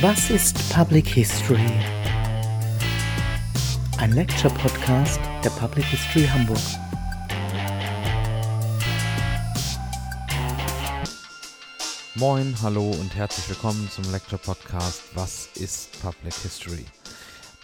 Was ist Public History? Ein Lecture-Podcast der Public History Hamburg. Moin, hallo und herzlich willkommen zum Lecture Podcast Was ist Public History?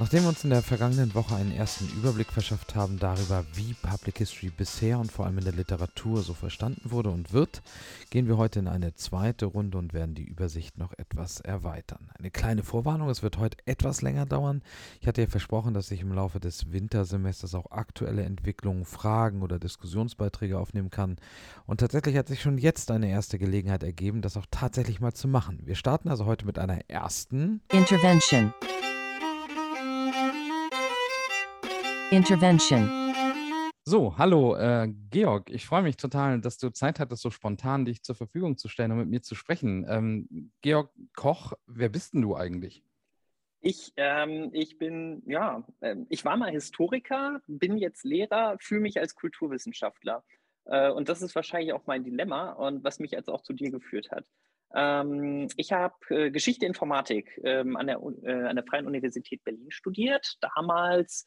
Nachdem wir uns in der vergangenen Woche einen ersten Überblick verschafft haben darüber, wie Public History bisher und vor allem in der Literatur so verstanden wurde und wird, gehen wir heute in eine zweite Runde und werden die Übersicht noch etwas erweitern. Eine kleine Vorwarnung, es wird heute etwas länger dauern. Ich hatte ja versprochen, dass ich im Laufe des Wintersemesters auch aktuelle Entwicklungen, Fragen oder Diskussionsbeiträge aufnehmen kann. Und tatsächlich hat sich schon jetzt eine erste Gelegenheit ergeben, das auch tatsächlich mal zu machen. Wir starten also heute mit einer ersten Intervention. Intervention. So, hallo, äh, Georg. Ich freue mich total, dass du Zeit hattest, so spontan dich zur Verfügung zu stellen und mit mir zu sprechen. Ähm, Georg Koch, wer bist denn du eigentlich? Ich, ähm, ich bin, ja, äh, ich war mal Historiker, bin jetzt Lehrer, fühle mich als Kulturwissenschaftler. Äh, und das ist wahrscheinlich auch mein Dilemma und was mich jetzt auch zu dir geführt hat. Ähm, ich habe äh, Geschichte Informatik ähm, an, der, äh, an der Freien Universität Berlin studiert. Damals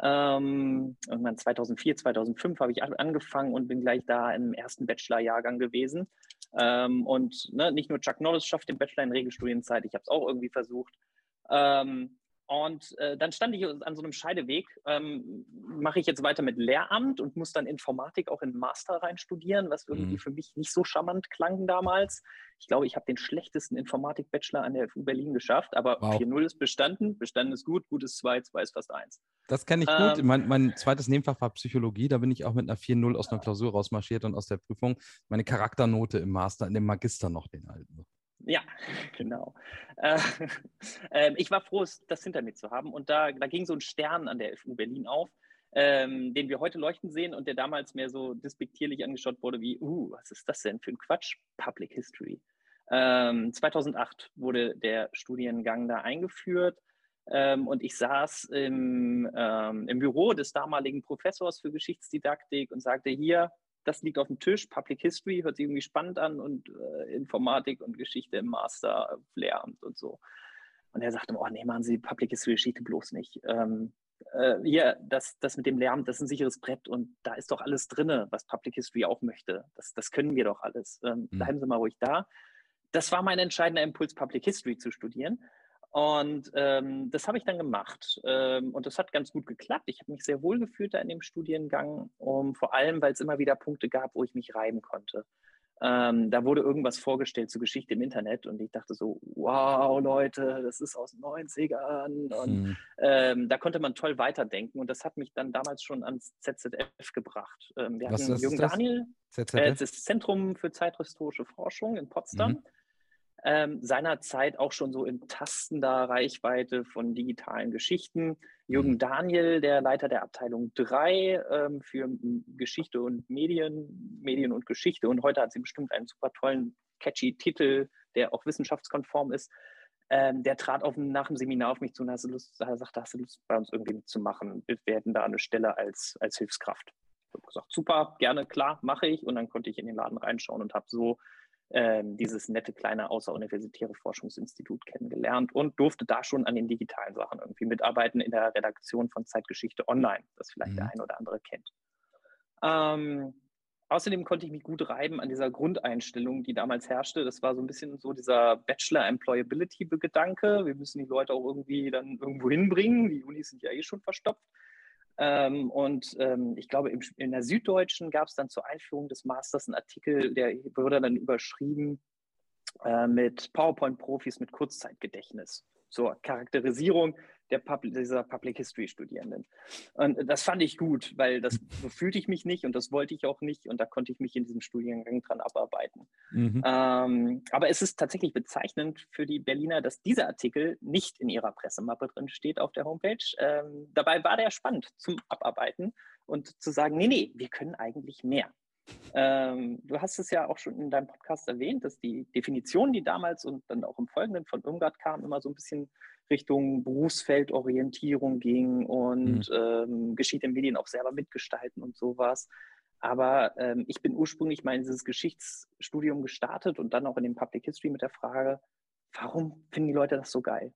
ähm, irgendwann 2004, 2005 habe ich angefangen und bin gleich da im ersten Bachelor-Jahrgang gewesen. Ähm, und ne, nicht nur Chuck Norris schafft den Bachelor in Regelstudienzeit, ich habe es auch irgendwie versucht. Ähm, und äh, dann stand ich an so einem Scheideweg. Ähm, Mache ich jetzt weiter mit Lehramt und muss dann Informatik auch in den Master rein studieren, was irgendwie mhm. für mich nicht so charmant klang damals. Ich glaube, ich habe den schlechtesten Informatik-Bachelor an der FU Berlin geschafft, aber wow. 4.0 ist bestanden. Bestanden ist gut, gut ist 2, 2 ist fast 1. Das kenne ich ähm, gut. Mein, mein, zweites Nebenfach war Psychologie. Da bin ich auch mit einer 4.0 aus einer Klausur rausmarschiert und aus der Prüfung. Meine Charakternote im Master, in dem Magister noch den alten. Ja, genau. Äh, äh, ich war froh, das hinter mir zu haben. Und da, da ging so ein Stern an der FU Berlin auf, ähm, den wir heute leuchten sehen und der damals mehr so despektierlich angeschaut wurde wie, uh, was ist das denn für ein Quatsch? Public History. Ähm, 2008 wurde der Studiengang da eingeführt. Ähm, und ich saß im, ähm, im Büro des damaligen Professors für Geschichtsdidaktik und sagte, hier, das liegt auf dem Tisch. Public History hört sich irgendwie spannend an und äh, Informatik und Geschichte im Master, Lehramt und so. Und er sagte, oh nee, machen Sie Public History Geschichte bloß nicht. Ähm, äh, hier, das, das mit dem Lehramt, das ist ein sicheres Brett und da ist doch alles drin, was Public History auch möchte. Das, das können wir doch alles. Ähm, mhm. Bleiben Sie mal ruhig da. Das war mein entscheidender Impuls, Public History zu studieren. Und ähm, das habe ich dann gemacht. Ähm, und das hat ganz gut geklappt. Ich habe mich sehr wohl gefühlt da in dem Studiengang, um, vor allem, weil es immer wieder Punkte gab, wo ich mich reiben konnte. Ähm, da wurde irgendwas vorgestellt zur Geschichte im Internet und ich dachte so, wow, Leute, das ist aus den 90ern. Und hm. da konnte man toll weiterdenken und das hat mich dann damals schon ans ZZF gebracht. Ähm, wir Was hatten Jürgen Daniel, äh, das Zentrum für zeithistorische Forschung in Potsdam. Mhm ähm, seinerzeit auch schon so in tastender Reichweite von digitalen Geschichten. Jürgen mhm. Daniel, der Leiter der Abteilung 3 ähm, für Geschichte und Medien, Medien und Geschichte. Und heute hat sie bestimmt einen super tollen, catchy Titel, der auch wissenschaftskonform ist. Ähm, der trat auf, nach dem Seminar auf mich zu und hast Lust, sagte, hast du Lust, bei uns irgendwie mitzumachen? Wir hätten da eine Stelle als, als Hilfskraft. Ich habe gesagt, super, gerne, klar, mache ich. Und dann konnte ich in den Laden reinschauen und habe so ähm, dieses nette kleine außeruniversitäre Forschungsinstitut kennengelernt und durfte da schon an den digitalen Sachen irgendwie mitarbeiten in der Redaktion von Zeitgeschichte Online, das vielleicht mhm. der ein oder andere kennt. Ähm, außerdem konnte ich mich gut reiben an dieser Grundeinstellung, die damals herrschte. Das war so ein bisschen so dieser Bachelor-Employability-Gedanke. Wir müssen die Leute auch irgendwie dann irgendwo hinbringen. Die Unis sind ja eh schon verstopft. Ähm, und ähm, ich glaube, im, in der Süddeutschen gab es dann zur Einführung des Masters einen Artikel, der wurde dann überschrieben äh, mit PowerPoint-Profis mit Kurzzeitgedächtnis zur Charakterisierung der Pub dieser Public History Studierenden. Und das fand ich gut, weil das so fühlte ich mich nicht und das wollte ich auch nicht und da konnte ich mich in diesem Studiengang dran abarbeiten. Mhm. Ähm, aber es ist tatsächlich bezeichnend für die Berliner, dass dieser Artikel nicht in ihrer Pressemappe drin steht auf der Homepage. Ähm, dabei war der spannend zum Abarbeiten und zu sagen, nee, nee, wir können eigentlich mehr. Ähm, du hast es ja auch schon in deinem Podcast erwähnt, dass die Definition, die damals und dann auch im Folgenden von Irmgard kam, immer so ein bisschen Richtung Berufsfeldorientierung ging und mhm. ähm, Geschichte in Medien auch selber mitgestalten und sowas. Aber ähm, ich bin ursprünglich mal in dieses Geschichtsstudium gestartet und dann auch in den Public History mit der Frage, warum finden die Leute das so geil?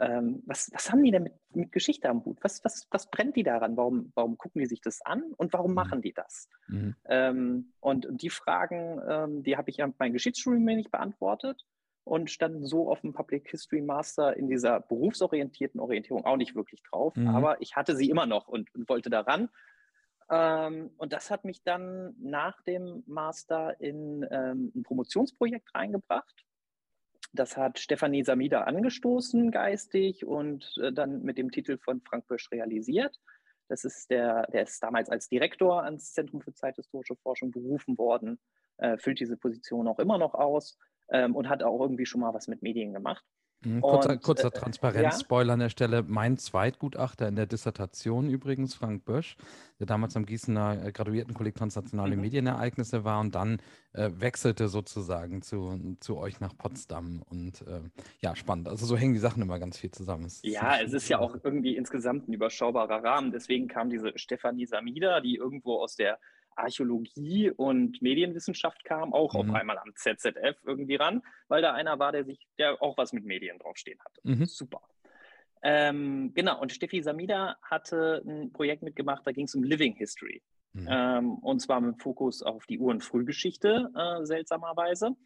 Ähm, was, was haben die denn mit, mit Geschichte am Hut? Was, was, was brennt die daran? Warum, warum gucken die sich das an und warum mhm. machen die das? Mhm. Ähm, und die Fragen, ähm, die habe ich an meinem Geschichtsstudium nicht beantwortet und standen so auf dem Public History Master in dieser berufsorientierten Orientierung auch nicht wirklich drauf. Mhm. Aber ich hatte sie immer noch und, und wollte daran. Ähm, und das hat mich dann nach dem Master in ähm, ein Promotionsprojekt reingebracht das hat Stefanie Samida angestoßen, geistig, und äh, dann mit dem Titel von Frank Bösch realisiert. Das ist der, der ist damals als Direktor ans Zentrum für zeithistorische Forschung berufen worden, äh, füllt diese Position auch immer noch aus ähm, und hat auch irgendwie schon mal was mit Medien gemacht. Mhm, kurzer, und, kurzer äh, Transparenz-Spoiler ja? an der Stelle. Mein Zweitgutachter in der Dissertation übrigens, Frank Bösch, der damals am Gießener äh, Graduiertenkolleg Transnationale mhm. Medienereignisse war und dann äh, wechselte sozusagen zu, zu euch nach Potsdam. Und äh, ja, spannend. Also so hängen die Sachen immer ganz viel zusammen. Es ja, es ist ja auch irgendwie insgesamt ein überschaubarer Rahmen. Deswegen kam diese Stefanie Samida, die irgendwo aus der Archäologie und Medienwissenschaft kam, auch mhm. auf einmal am ZZF irgendwie ran, weil da einer war, der sich, der auch was mit Medien draufstehen hatte. Mhm. Super. Ähm, genau, und Steffi Samida hatte ein Projekt mitgemacht, da ging es um Living History. Mhm. Ähm, und zwar mit Fokus auf die Ur- und Frühgeschichte, äh, seltsamerweise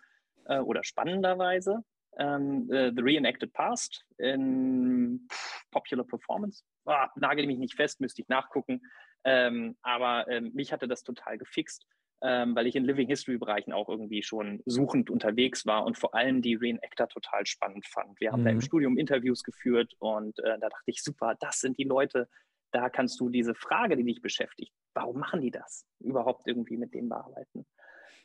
äh, oder spannenderweise. Ähm, äh, The Reenacted Past in Popular Performance. Ah, nagel mich nicht fest, müsste ich nachgucken. Ähm, aber ähm, mich hatte das total gefixt, ähm, weil ich in Living History Bereichen auch irgendwie schon suchend unterwegs war und vor allem die Reenactor total spannend fand. Wir haben mhm. da im mhm. Studium Interviews geführt und äh, da dachte ich, super, das sind die Leute, da kannst du diese Frage, die dich beschäftigt, warum machen die das, überhaupt irgendwie mit denen bearbeiten.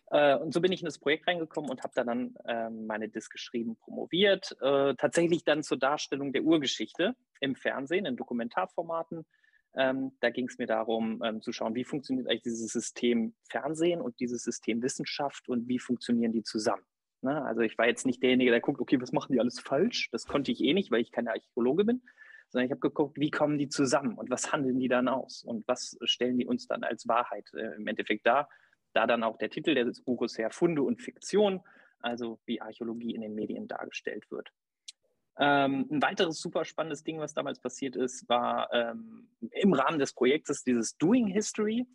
Äh, und so bin ich in das Projekt reingekommen und habe da dann äh, meine Disk geschrieben, promoviert, äh, tatsächlich dann zur Darstellung der Urgeschichte im Fernsehen, in Dokumentarformaten ähm, da ging es mir darum, ähm, zu schauen, wie funktioniert eigentlich dieses System Fernsehen und dieses System Wissenschaft und wie funktionieren die zusammen. Ne? Also ich war jetzt nicht derjenige, der guckt, okay, was machen die alles falsch? Das konnte ich eh nicht, weil ich keine Archäologe bin, sondern ich habe geguckt, wie kommen die zusammen und was handeln die dann aus und was stellen die uns dann als Wahrheit äh, im Endeffekt dar. Da dann auch der Titel des Buches her, Funde und Fiktion, also wie Archäologie in den Medien dargestellt wird. Ähm, ein weiteres super spannendes Ding, was damals passiert ist, war ähm, im Rahmen des Projektes dieses Doing History.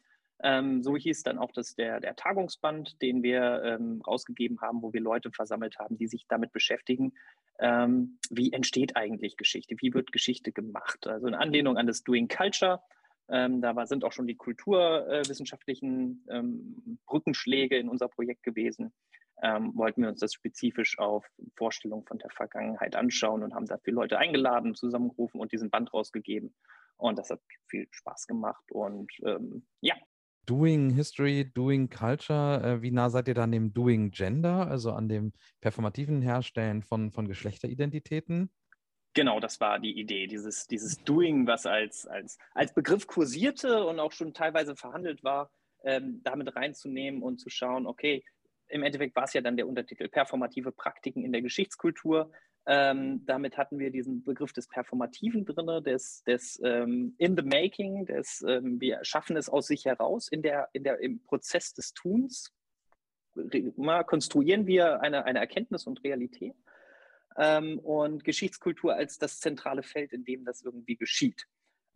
Ähm, so hieß dann auch das, der, der Tagungsband, den wir ähm, rausgegeben haben, wo wir Leute versammelt haben, die sich damit beschäftigen, ähm, wie entsteht eigentlich Geschichte, wie wird Geschichte gemacht. Also in Anlehnung an das Doing Culture. Ähm, da war, sind auch schon die kulturwissenschaftlichen Brückenschläge in unser Projekt gewesen ähm, wollten wir uns das spezifisch auf Vorstellungen von der Vergangenheit anschauen und haben dafür Leute eingeladen, zusammengerufen und diesen Band rausgegeben. Und das hat viel Spaß gemacht. Und ähm, ja. Doing History, Doing Culture, äh, wie nah seid ihr dann dem Doing Gender, also an dem performativen Herstellen von, von Geschlechteridentitäten? Genau, das war die Idee, dieses, dieses Doing, was als, als, als Begriff kursierte und auch schon teilweise verhandelt war, ähm, damit reinzunehmen und zu schauen, okay, im Endeffekt war es ja dann der Untertitel Performative Praktiken in der Geschichtskultur. Ähm, damit hatten wir diesen Begriff des Performativen drin, des, des ähm, In the Making, des ähm, wir schaffen es aus sich heraus, in der, in der, im Prozess des Tuns mal konstruieren wir eine, eine Erkenntnis und Realität ähm, und Geschichtskultur als das zentrale Feld, in dem das irgendwie geschieht.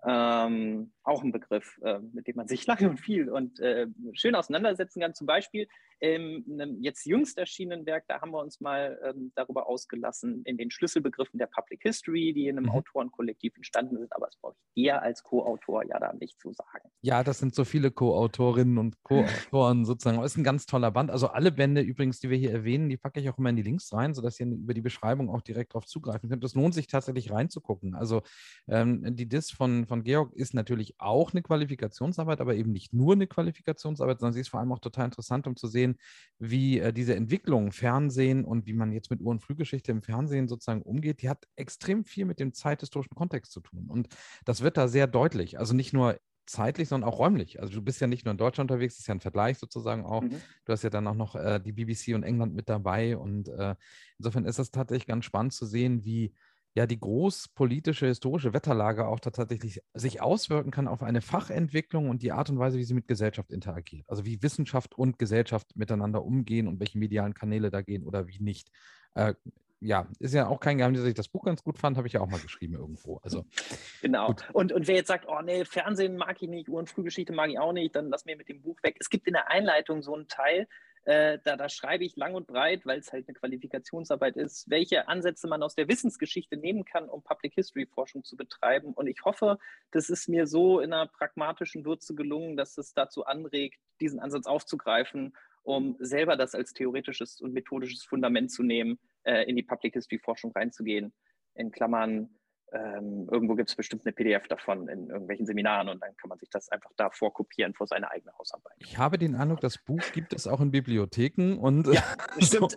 Ähm, auch ein Begriff, äh, mit dem man sich lange und viel und äh, schön auseinandersetzen kann. Zum Beispiel in einem jetzt jüngst erschienenen Werk, da haben wir uns mal ähm, darüber ausgelassen, in den Schlüsselbegriffen der Public History, die in einem mhm. Autorenkollektiv entstanden sind, aber das brauche ich eher als Co-Autor ja da nicht zu sagen. Ja, das sind so viele Co-Autorinnen und Co-Autoren sozusagen. Das ist ein ganz toller Band. Also alle Bände übrigens, die wir hier erwähnen, die packe ich auch immer in die Links rein, sodass ihr über die Beschreibung auch direkt darauf zugreifen könnt. Es lohnt sich tatsächlich reinzugucken. Also ähm, die Dis von, von Georg ist natürlich auch eine Qualifikationsarbeit, aber eben nicht nur eine Qualifikationsarbeit, sondern sie ist vor allem auch total interessant, um zu sehen, wie äh, diese Entwicklung Fernsehen und wie man jetzt mit und Frühgeschichte im Fernsehen sozusagen umgeht, die hat extrem viel mit dem zeithistorischen Kontext zu tun. Und das wird da sehr deutlich. Also nicht nur zeitlich, sondern auch räumlich. Also du bist ja nicht nur in Deutschland unterwegs, das ist ja ein Vergleich sozusagen auch. Mhm. Du hast ja dann auch noch äh, die BBC und England mit dabei. Und äh, insofern ist das tatsächlich ganz spannend zu sehen, wie ja die großpolitische, historische Wetterlage auch tatsächlich sich auswirken kann auf eine Fachentwicklung und die Art und Weise, wie sie mit Gesellschaft interagiert. Also wie Wissenschaft und Gesellschaft miteinander umgehen und welche medialen Kanäle da gehen oder wie nicht. Äh, ja, ist ja auch kein Geheimnis, dass ich das Buch ganz gut fand, habe ich ja auch mal geschrieben irgendwo. Also, genau. Und, und wer jetzt sagt, oh nee, Fernsehen mag ich nicht, Uhr- und Frühgeschichte mag ich auch nicht, dann lass mir mit dem Buch weg. Es gibt in der Einleitung so einen Teil, äh, da, da, schreibe ich lang und breit, weil es halt eine Qualifikationsarbeit ist, welche Ansätze man aus der Wissensgeschichte nehmen kann, um Public History Forschung zu betreiben. Und ich hoffe, das ist mir so in einer pragmatischen Würze gelungen, dass es dazu anregt, diesen Ansatz aufzugreifen, um selber das als theoretisches und methodisches Fundament zu nehmen, äh, in die Public History Forschung reinzugehen. In Klammern, ähm, irgendwo gibt es bestimmt eine PDF davon in irgendwelchen Seminaren und dann kann man sich das einfach da vorkopieren vor seine eigene Hausarbeit. Ich habe den Eindruck, das Buch gibt es auch in Bibliotheken und ja, stimmt.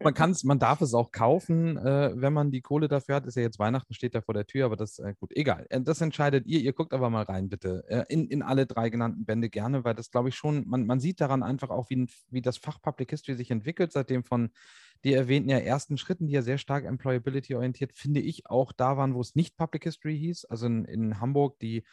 man kann man darf es auch kaufen, äh, wenn man die Kohle dafür hat. Ist ja jetzt Weihnachten, steht da vor der Tür, aber das äh, gut, egal. Äh, das entscheidet ihr. Ihr guckt aber mal rein, bitte. Äh, in, in alle drei genannten Bände gerne, weil das glaube ich schon, man, man sieht daran einfach auch, wie, wie das Fach Public History sich entwickelt, seitdem von die erwähnten ja ersten Schritten, die ja sehr stark Employability orientiert, finde ich, auch da waren, wo es nicht Public History hieß. Also in, in Hamburg die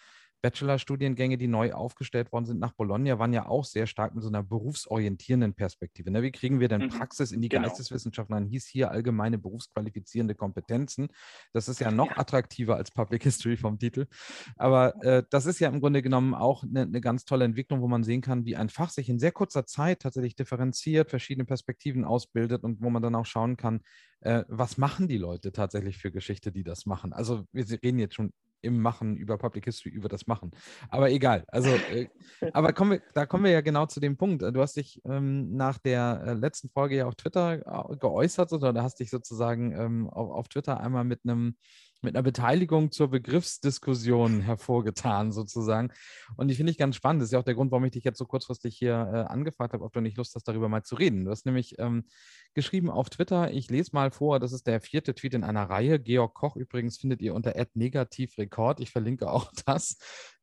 Bachelor-Studiengänge, die neu aufgestellt worden sind nach Bologna, waren ja auch sehr stark mit so einer berufsorientierenden Perspektive. Ne? Wie kriegen wir denn mhm. Praxis in die genau. Geisteswissenschaften an? Hieß hier allgemeine berufsqualifizierende Kompetenzen. Das ist ja noch ja. attraktiver als Public History vom Titel. Aber äh, das ist ja im Grunde genommen auch eine, eine ganz tolle Entwicklung, wo man sehen kann, wie ein Fach sich in sehr kurzer Zeit tatsächlich differenziert, verschiedene Perspektiven ausbildet und wo man dann auch schauen kann, äh, was machen die Leute tatsächlich für Geschichte, die das machen. Also wir reden jetzt schon im Machen, über Public History, über das Machen. Aber egal. Also, äh, aber kommen wir, da kommen wir ja genau zu dem Punkt. Du hast dich ähm, nach der äh, letzten Folge ja auf Twitter äh, geäußert oder hast dich sozusagen ähm, auf, auf Twitter einmal mit einem mit einer Beteiligung zur Begriffsdiskussion hervorgetan, sozusagen. Und die finde ich ganz spannend. Das ist ja auch der Grund, warum ich dich jetzt so kurzfristig hier äh, angefragt habe, ob du nicht Lust hast, darüber mal zu reden. Du hast nämlich ähm, geschrieben auf Twitter, ich lese mal vor, das ist der vierte Tweet in einer Reihe. Georg Koch übrigens findet ihr unter negativrekord. Ich verlinke auch das.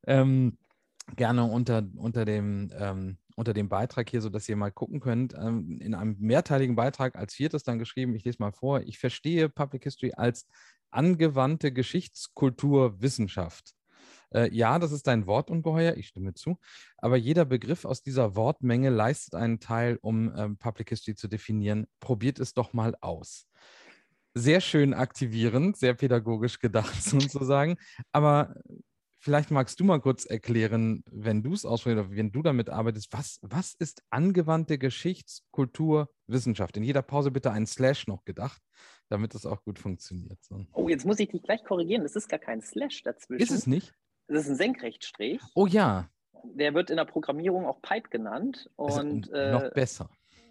Ähm, gerne unter, unter, dem, ähm, unter dem Beitrag hier, sodass ihr mal gucken könnt. Ähm, in einem mehrteiligen Beitrag als viertes dann geschrieben, ich lese mal vor, ich verstehe Public History als angewandte Geschichtskulturwissenschaft. Äh, ja, das ist ein Wortungeheuer, ich stimme zu, aber jeder Begriff aus dieser Wortmenge leistet einen Teil, um ähm, Public History zu definieren. Probiert es doch mal aus. Sehr schön aktivierend, sehr pädagogisch gedacht sozusagen, aber vielleicht magst du mal kurz erklären, wenn du es ausprobierst oder wenn du damit arbeitest, was, was ist angewandte Geschichtskulturwissenschaft? In jeder Pause bitte ein Slash noch gedacht, damit es auch gut funktioniert. So. Oh, jetzt muss ich dich gleich korrigieren. Es ist gar kein Slash dazwischen. Ist es nicht? Es ist ein Senkrechtstrich. Oh ja. Der wird in der Programmierung auch Pipe genannt. Und, äh, noch besser.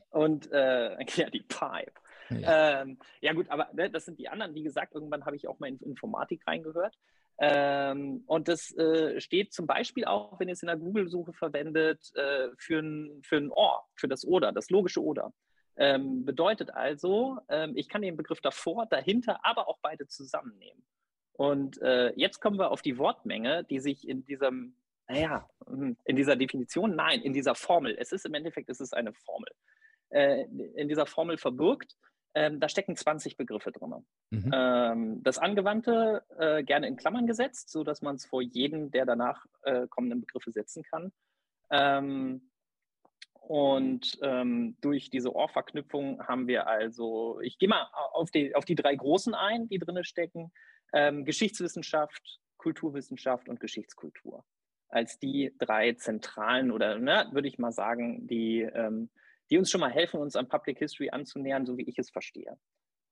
Und äh, ja, die Pipe. Ja. Ähm, ja, gut, aber ne, das sind die anderen. Wie gesagt, irgendwann habe ich auch mal in Informatik reingehört. Ähm, und das äh, steht zum Beispiel auch, wenn ihr es in der Google-Suche verwendet, äh, für, ein, für ein Or, für das Oder, das logische Oder. Ähm, bedeutet also, ähm, ich kann den Begriff davor, dahinter, aber auch beide zusammennehmen. Und äh, jetzt kommen wir auf die Wortmenge, die sich in diesem, naja, hm, in dieser Definition, nein, in dieser Formel, es ist im Endeffekt, es ist eine Formel, äh, in dieser Formel verbirgt. Ähm, da stecken 20 Begriffe drin. Mhm. Ähm, das Angewandte äh, gerne in Klammern gesetzt, sodass man es vor jeden der danach äh, kommenden Begriffe setzen kann. Ähm, und ähm, durch diese Ohrverknüpfung haben wir also, ich gehe mal auf die, auf die drei großen ein, die drin stecken, ähm, Geschichtswissenschaft, Kulturwissenschaft und Geschichtskultur. Als die drei zentralen oder ne, würde ich mal sagen, die, ähm, die uns schon mal helfen, uns an Public History anzunähern, so wie ich es verstehe.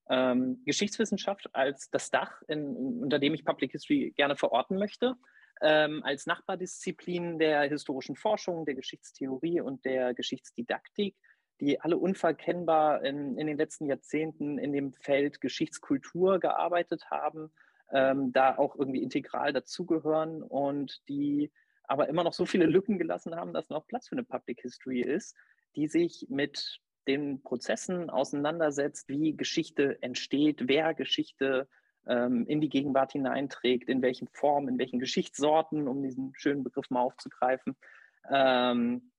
Ähm, Geschichtswissenschaft als das Dach, in, unter dem ich Public History gerne verorten möchte, ähm, als Nachbardisziplin der historischen Forschung, der Geschichtstheorie und der Geschichtsdidaktik, die alle unverkennbar in, in den letzten Jahrzehnten in dem Feld Geschichtskultur gearbeitet haben, ähm, da auch irgendwie integral dazugehören und die aber immer noch so viele Lücken gelassen haben, dass noch Platz für eine Public History ist, die sich mit den Prozessen auseinandersetzt, wie Geschichte entsteht, wer Geschichte ähm, in die Gegenwart hineinträgt, in welchen Formen, in welchen Geschichtssorten, um diesen schönen Begriff mal aufzugreifen. Ähm,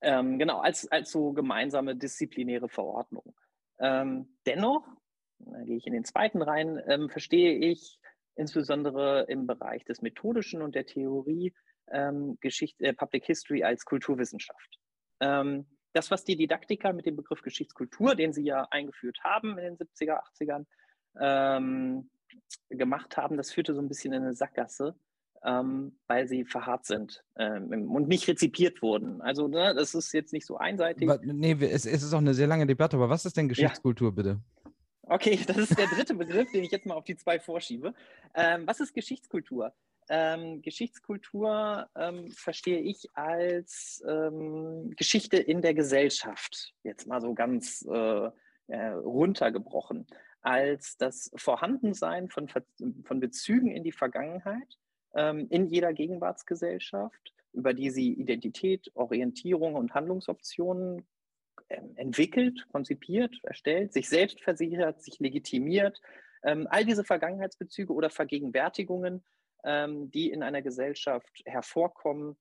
ähm, genau, als, als so gemeinsame disziplinäre Verordnung. Ähm, dennoch, da gehe ich in den zweiten rein, ähm, verstehe ich insbesondere im Bereich des Methodischen und der Theorie ähm, Geschichte, äh, Public History als Kulturwissenschaft. das, was die Didaktiker mit dem Begriff Geschichtskultur, den sie ja eingeführt haben in den 70er, 80ern, ähm, gemacht haben, das führte so ein bisschen in eine Sackgasse, ähm, weil sie verharrt sind ähm, und nicht rezipiert wurden. Also ne, das ist jetzt nicht so einseitig. Aber, nee, es, es, ist auch eine sehr lange Debatte, aber was ist denn Geschichtskultur, ja. bitte? Okay, das ist der dritte Begriff, den ich jetzt mal auf die zwei vorschiebe. Ähm, was ist Geschichtskultur? Ähm, Geschichtskultur ähm, verstehe ich als ähm, Geschichte in der Gesellschaft, jetzt mal so ganz äh, äh, runtergebrochen, als das Vorhandensein von, von Bezügen in die Vergangenheit ähm, in jeder Gegenwartsgesellschaft, über die sie Identität, Orientierung und Handlungsoptionen ähm, entwickelt, konzipiert, erstellt, sich selbst versichert, sich legitimiert. Ähm, all diese Vergangenheitsbezüge oder Vergegenwärtigungen ähm, die in einer Gesellschaft hervorkommen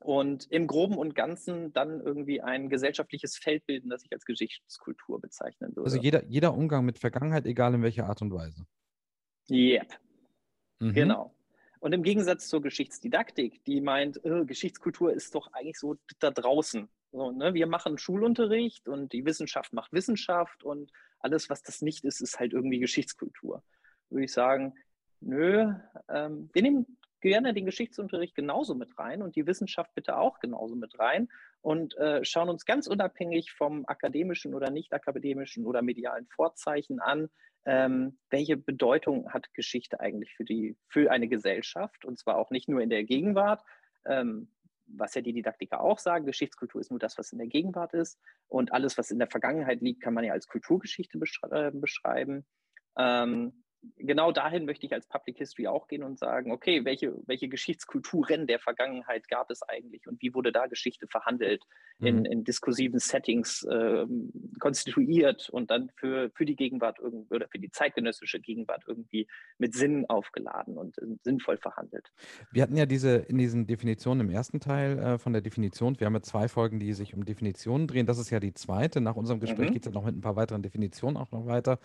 und im Groben und Ganzen dann irgendwie ein gesellschaftliches Feld bilden, das ich als Geschichtskultur bezeichnen würde. Also jeder, jeder Umgang mit Vergangenheit, egal in welcher Art und Weise. Yep. Mhm. Genau. Und im Gegensatz zur Geschichtsdidaktik, die meint, äh, Geschichtskultur ist doch eigentlich so da draußen. So, ne? Wir machen Schulunterricht und die Wissenschaft macht Wissenschaft und alles, was das nicht ist, ist halt irgendwie Geschichtskultur. Würde ich sagen, nö, ähm, wir nehmen gerne den Geschichtsunterricht genauso mit rein und die Wissenschaft bitte auch genauso mit rein und äh, schauen uns ganz unabhängig vom akademischen oder nicht akademischen oder medialen Vorzeichen an, ähm, welche Bedeutung hat Geschichte eigentlich für, die, für eine Gesellschaft und zwar auch nicht nur in der Gegenwart. Ähm, was ja die Didaktiker auch sagen, Geschichtskultur ist nur das, was in der Gegenwart ist und alles, was in der Vergangenheit liegt, kann man ja als Kulturgeschichte äh, beschreiben. Ähm, genau dahin möchte ich als Public History auch gehen und sagen, okay, welche, welche Geschichtskulturen der Vergangenheit gab es eigentlich und wie wurde da Geschichte verhandelt, mhm. in, in diskursiven Settings äh, konstituiert und dann für, für die Gegenwart irgendwie oder für die zeitgenössische Gegenwart irgendwie mit Sinn aufgeladen und äh, sinnvoll verhandelt. Wir hatten ja diese in diesen Definitionen im ersten Teil äh, von der Definition, wir haben ja zwei Folgen, die sich um Definitionen drehen. Das ist ja die zweite. Nach unserem Gespräch mhm. geht es ja noch mit ein paar weiteren Definitionen auch noch weiter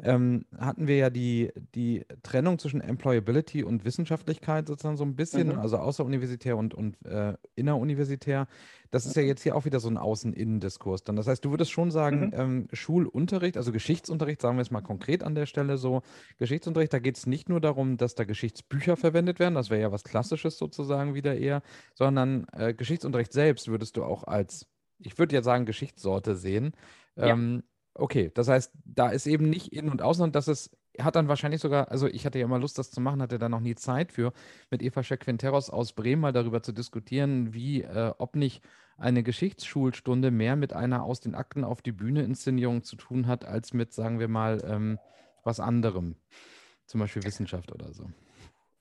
ähm, hatten wir ja die, die Trennung zwischen Employability und Wissenschaftlichkeit sozusagen so ein bisschen, mhm. also außeruniversitär und, und äh, inneruniversitär. Das ist ja jetzt hier auch wieder so ein Außen-Innen-Diskurs dann. Das heißt, du würdest schon sagen, mhm. ähm, Schulunterricht, also Geschichtsunterricht, sagen wir es mal konkret an der Stelle so, Geschichtsunterricht, da geht es nicht nur darum, dass da Geschichtsbücher verwendet werden, das wäre ja was Klassisches sozusagen wieder eher, sondern äh, Geschichtsunterricht selbst würdest du auch als, ich würde ja sagen, Geschichtssorte sehen. Ja. Ähm, Okay, das heißt, da ist eben nicht innen und außen und das ist, hat dann wahrscheinlich sogar, also ich hatte ja immer Lust, das zu machen, hatte da noch nie Zeit für, mit Eva Scheck-Quinteros aus Bremen mal darüber zu diskutieren, wie, äh, ob nicht eine Geschichtsschulstunde mehr mit einer aus den Akten auf die Bühne Inszenierung zu tun hat, als mit, sagen wir mal, ähm, was anderem. Zum Beispiel Wissenschaft oder so.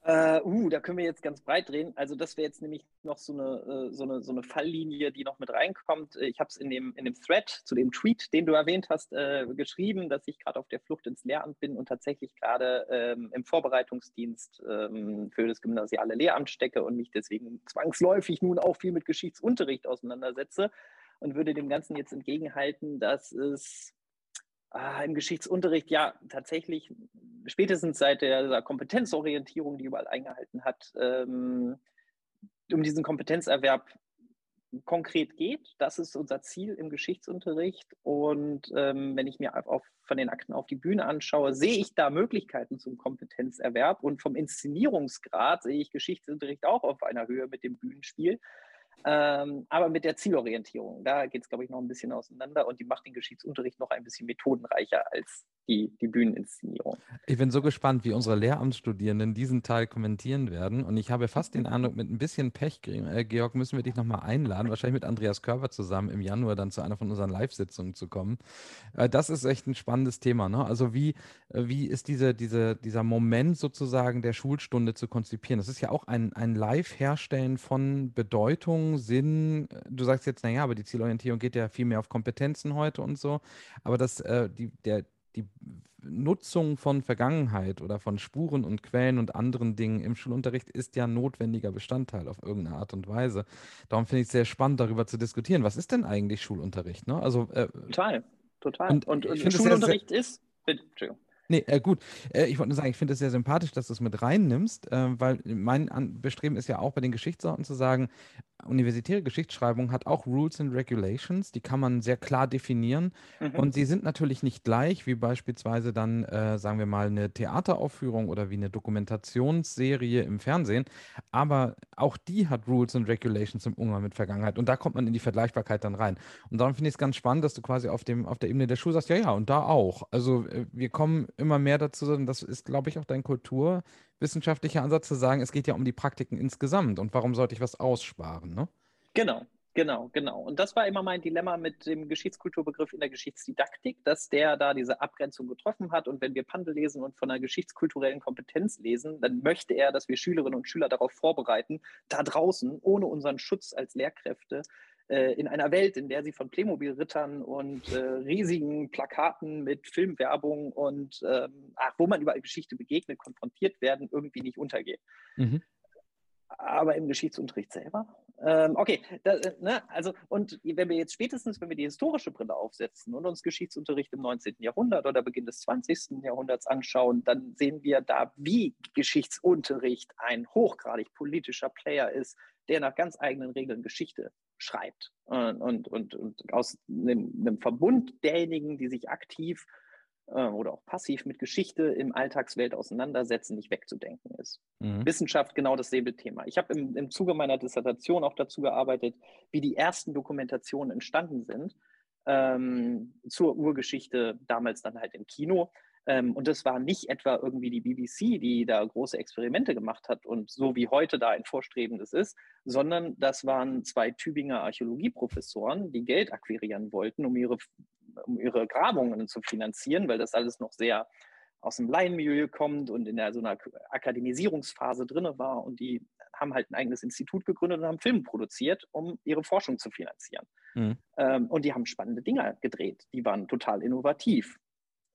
Uh, uh, da können wir jetzt ganz breit drehen. Also das wäre jetzt nämlich noch so eine, äh, so, eine, so eine Falllinie, die noch mit reinkommt. Ich habe es in dem, in dem Thread zu dem Tweet, den du erwähnt hast, äh, geschrieben, dass ich gerade auf der Flucht ins Lehramt bin und tatsächlich gerade ähm, im Vorbereitungsdienst ähm, für das gymnasiale Lehramt stecke und mich deswegen zwangsläufig nun auch viel mit Geschichtsunterricht auseinandersetze und würde dem Ganzen jetzt entgegenhalten, dass es Ah, Im Geschichtsunterricht ja tatsächlich spätestens seit der Kompetenzorientierung, die überall eingehalten hat, ähm, um diesen Kompetenzerwerb konkret geht. Das ist unser Ziel im Geschichtsunterricht. Und ähm, wenn ich mir auf, von den Akten auf die Bühne anschaue, sehe ich da Möglichkeiten zum Kompetenzerwerb. Und vom Inszenierungsgrad sehe ich Geschichtsunterricht auch auf einer Höhe mit dem Bühnenspiel. Ähm, aber mit der Zielorientierung, da geht es, glaube ich, noch ein bisschen auseinander und die macht den Geschichtsunterricht noch ein bisschen methodenreicher als die, die Bühneninszenierung. Ich bin so gespannt, wie unsere Lehramtsstudierenden diesen Teil kommentieren werden. Und ich habe fast den Eindruck, mit ein bisschen Pech, äh, Georg, müssen wir dich nochmal einladen, wahrscheinlich mit Andreas Körper zusammen im Januar dann zu einer von unseren Live-Sitzungen zu kommen. Äh, das ist echt ein spannendes Thema. Ne? Also wie, äh, wie ist diese, diese, dieser Moment sozusagen der Schulstunde zu konzipieren? Das ist ja auch ein, ein Live-Herstellen von Bedeutung, Sinn. Du sagst jetzt, naja, aber die Zielorientierung geht ja viel mehr auf Kompetenzen heute und so. Aber das, äh, die, der, die Nutzung von Vergangenheit oder von Spuren und Quellen und anderen Dingen im Schulunterricht ist ja notwendiger Bestandteil auf irgendeine Art und Weise. Darum finde ich es sehr spannend, darüber zu diskutieren. Was ist denn eigentlich Schulunterricht? Ne? Also, äh, total, total. Und, und, und Schulunterricht sehr, sehr, ist. Entschuldigung. Nee, äh, gut. Äh, ich wollte nur sagen, ich finde es sehr sympathisch, dass du es mit reinnimmst, äh, weil mein An Bestreben ist ja auch bei den Geschichtssorten zu sagen, universitäre Geschichtsschreibung hat auch Rules and Regulations, die kann man sehr klar definieren. Mhm. Und sie sind natürlich nicht gleich wie beispielsweise dann, äh, sagen wir mal, eine Theateraufführung oder wie eine Dokumentationsserie im Fernsehen. Aber auch die hat Rules and Regulations im Umgang mit Vergangenheit. Und da kommt man in die Vergleichbarkeit dann rein. Und darum finde ich es ganz spannend, dass du quasi auf, dem, auf der Ebene der Schule sagst, ja, ja, und da auch. Also äh, wir kommen immer mehr dazu, und das ist, glaube ich, auch dein kulturwissenschaftlicher Ansatz zu sagen, es geht ja um die Praktiken insgesamt und warum sollte ich was aussparen, ne? Genau, Genau, genau. Und das war immer mein Dilemma mit dem Geschichtskulturbegriff in der Geschichtsdidaktik, dass der da diese Abgrenzung getroffen hat. Und wenn wir Pandel lesen und von einer geschichtskulturellen Kompetenz lesen, dann möchte er, dass wir Schülerinnen und Schüler darauf vorbereiten, da draußen, ohne unseren Schutz als Lehrkräfte, äh, in einer Welt, in der sie von Playmobil-Rittern und äh, riesigen Plakaten mit Filmwerbung und ähm, ach, wo man über Geschichte begegnet, konfrontiert werden, irgendwie nicht untergehen. Mhm. Aber im Geschichtsunterricht selber? Ähm, okay, da, äh, ne, also und wenn wir jetzt spätestens, wenn wir die historische Brille aufsetzen und uns Geschichtsunterricht im 19. Jahrhundert oder Beginn des 20. Jahrhunderts anschauen, dann sehen wir da, wie Geschichtsunterricht ein hochgradig politischer Player ist, der nach ganz eigenen Regeln Geschichte schreibt und, und, und, aus einem, einem, Verbund derjenigen, die sich aktiv äh, oder auch passiv mit Geschichte im Alltagswelt auseinandersetzen, nicht wegzudenken ist. Mhm. Wissenschaft genau dasselbe Thema. Ich habe im, im Zuge meiner Dissertation auch dazu gearbeitet, wie die ersten Dokumentationen entstanden sind ähm, zur Urgeschichte, damals dann halt im Kino. Ähm, und das war nicht etwa irgendwie die BBC, die da große Experimente gemacht hat und so wie heute da ein vorstrebendes ist, sondern das waren zwei Tübinger Archäologieprofessoren, die Geld akquirieren wollten, um ihre, um ihre Grabungen zu finanzieren, weil das alles noch sehr aus dem Laienmilieu kommt und in der, so einer Akademisierungsphase drin war. Und die haben halt ein eigenes Institut gegründet und haben Filme produziert, um ihre Forschung zu finanzieren. Mhm. Ähm, und die haben spannende Dinge gedreht. Die waren total innovativ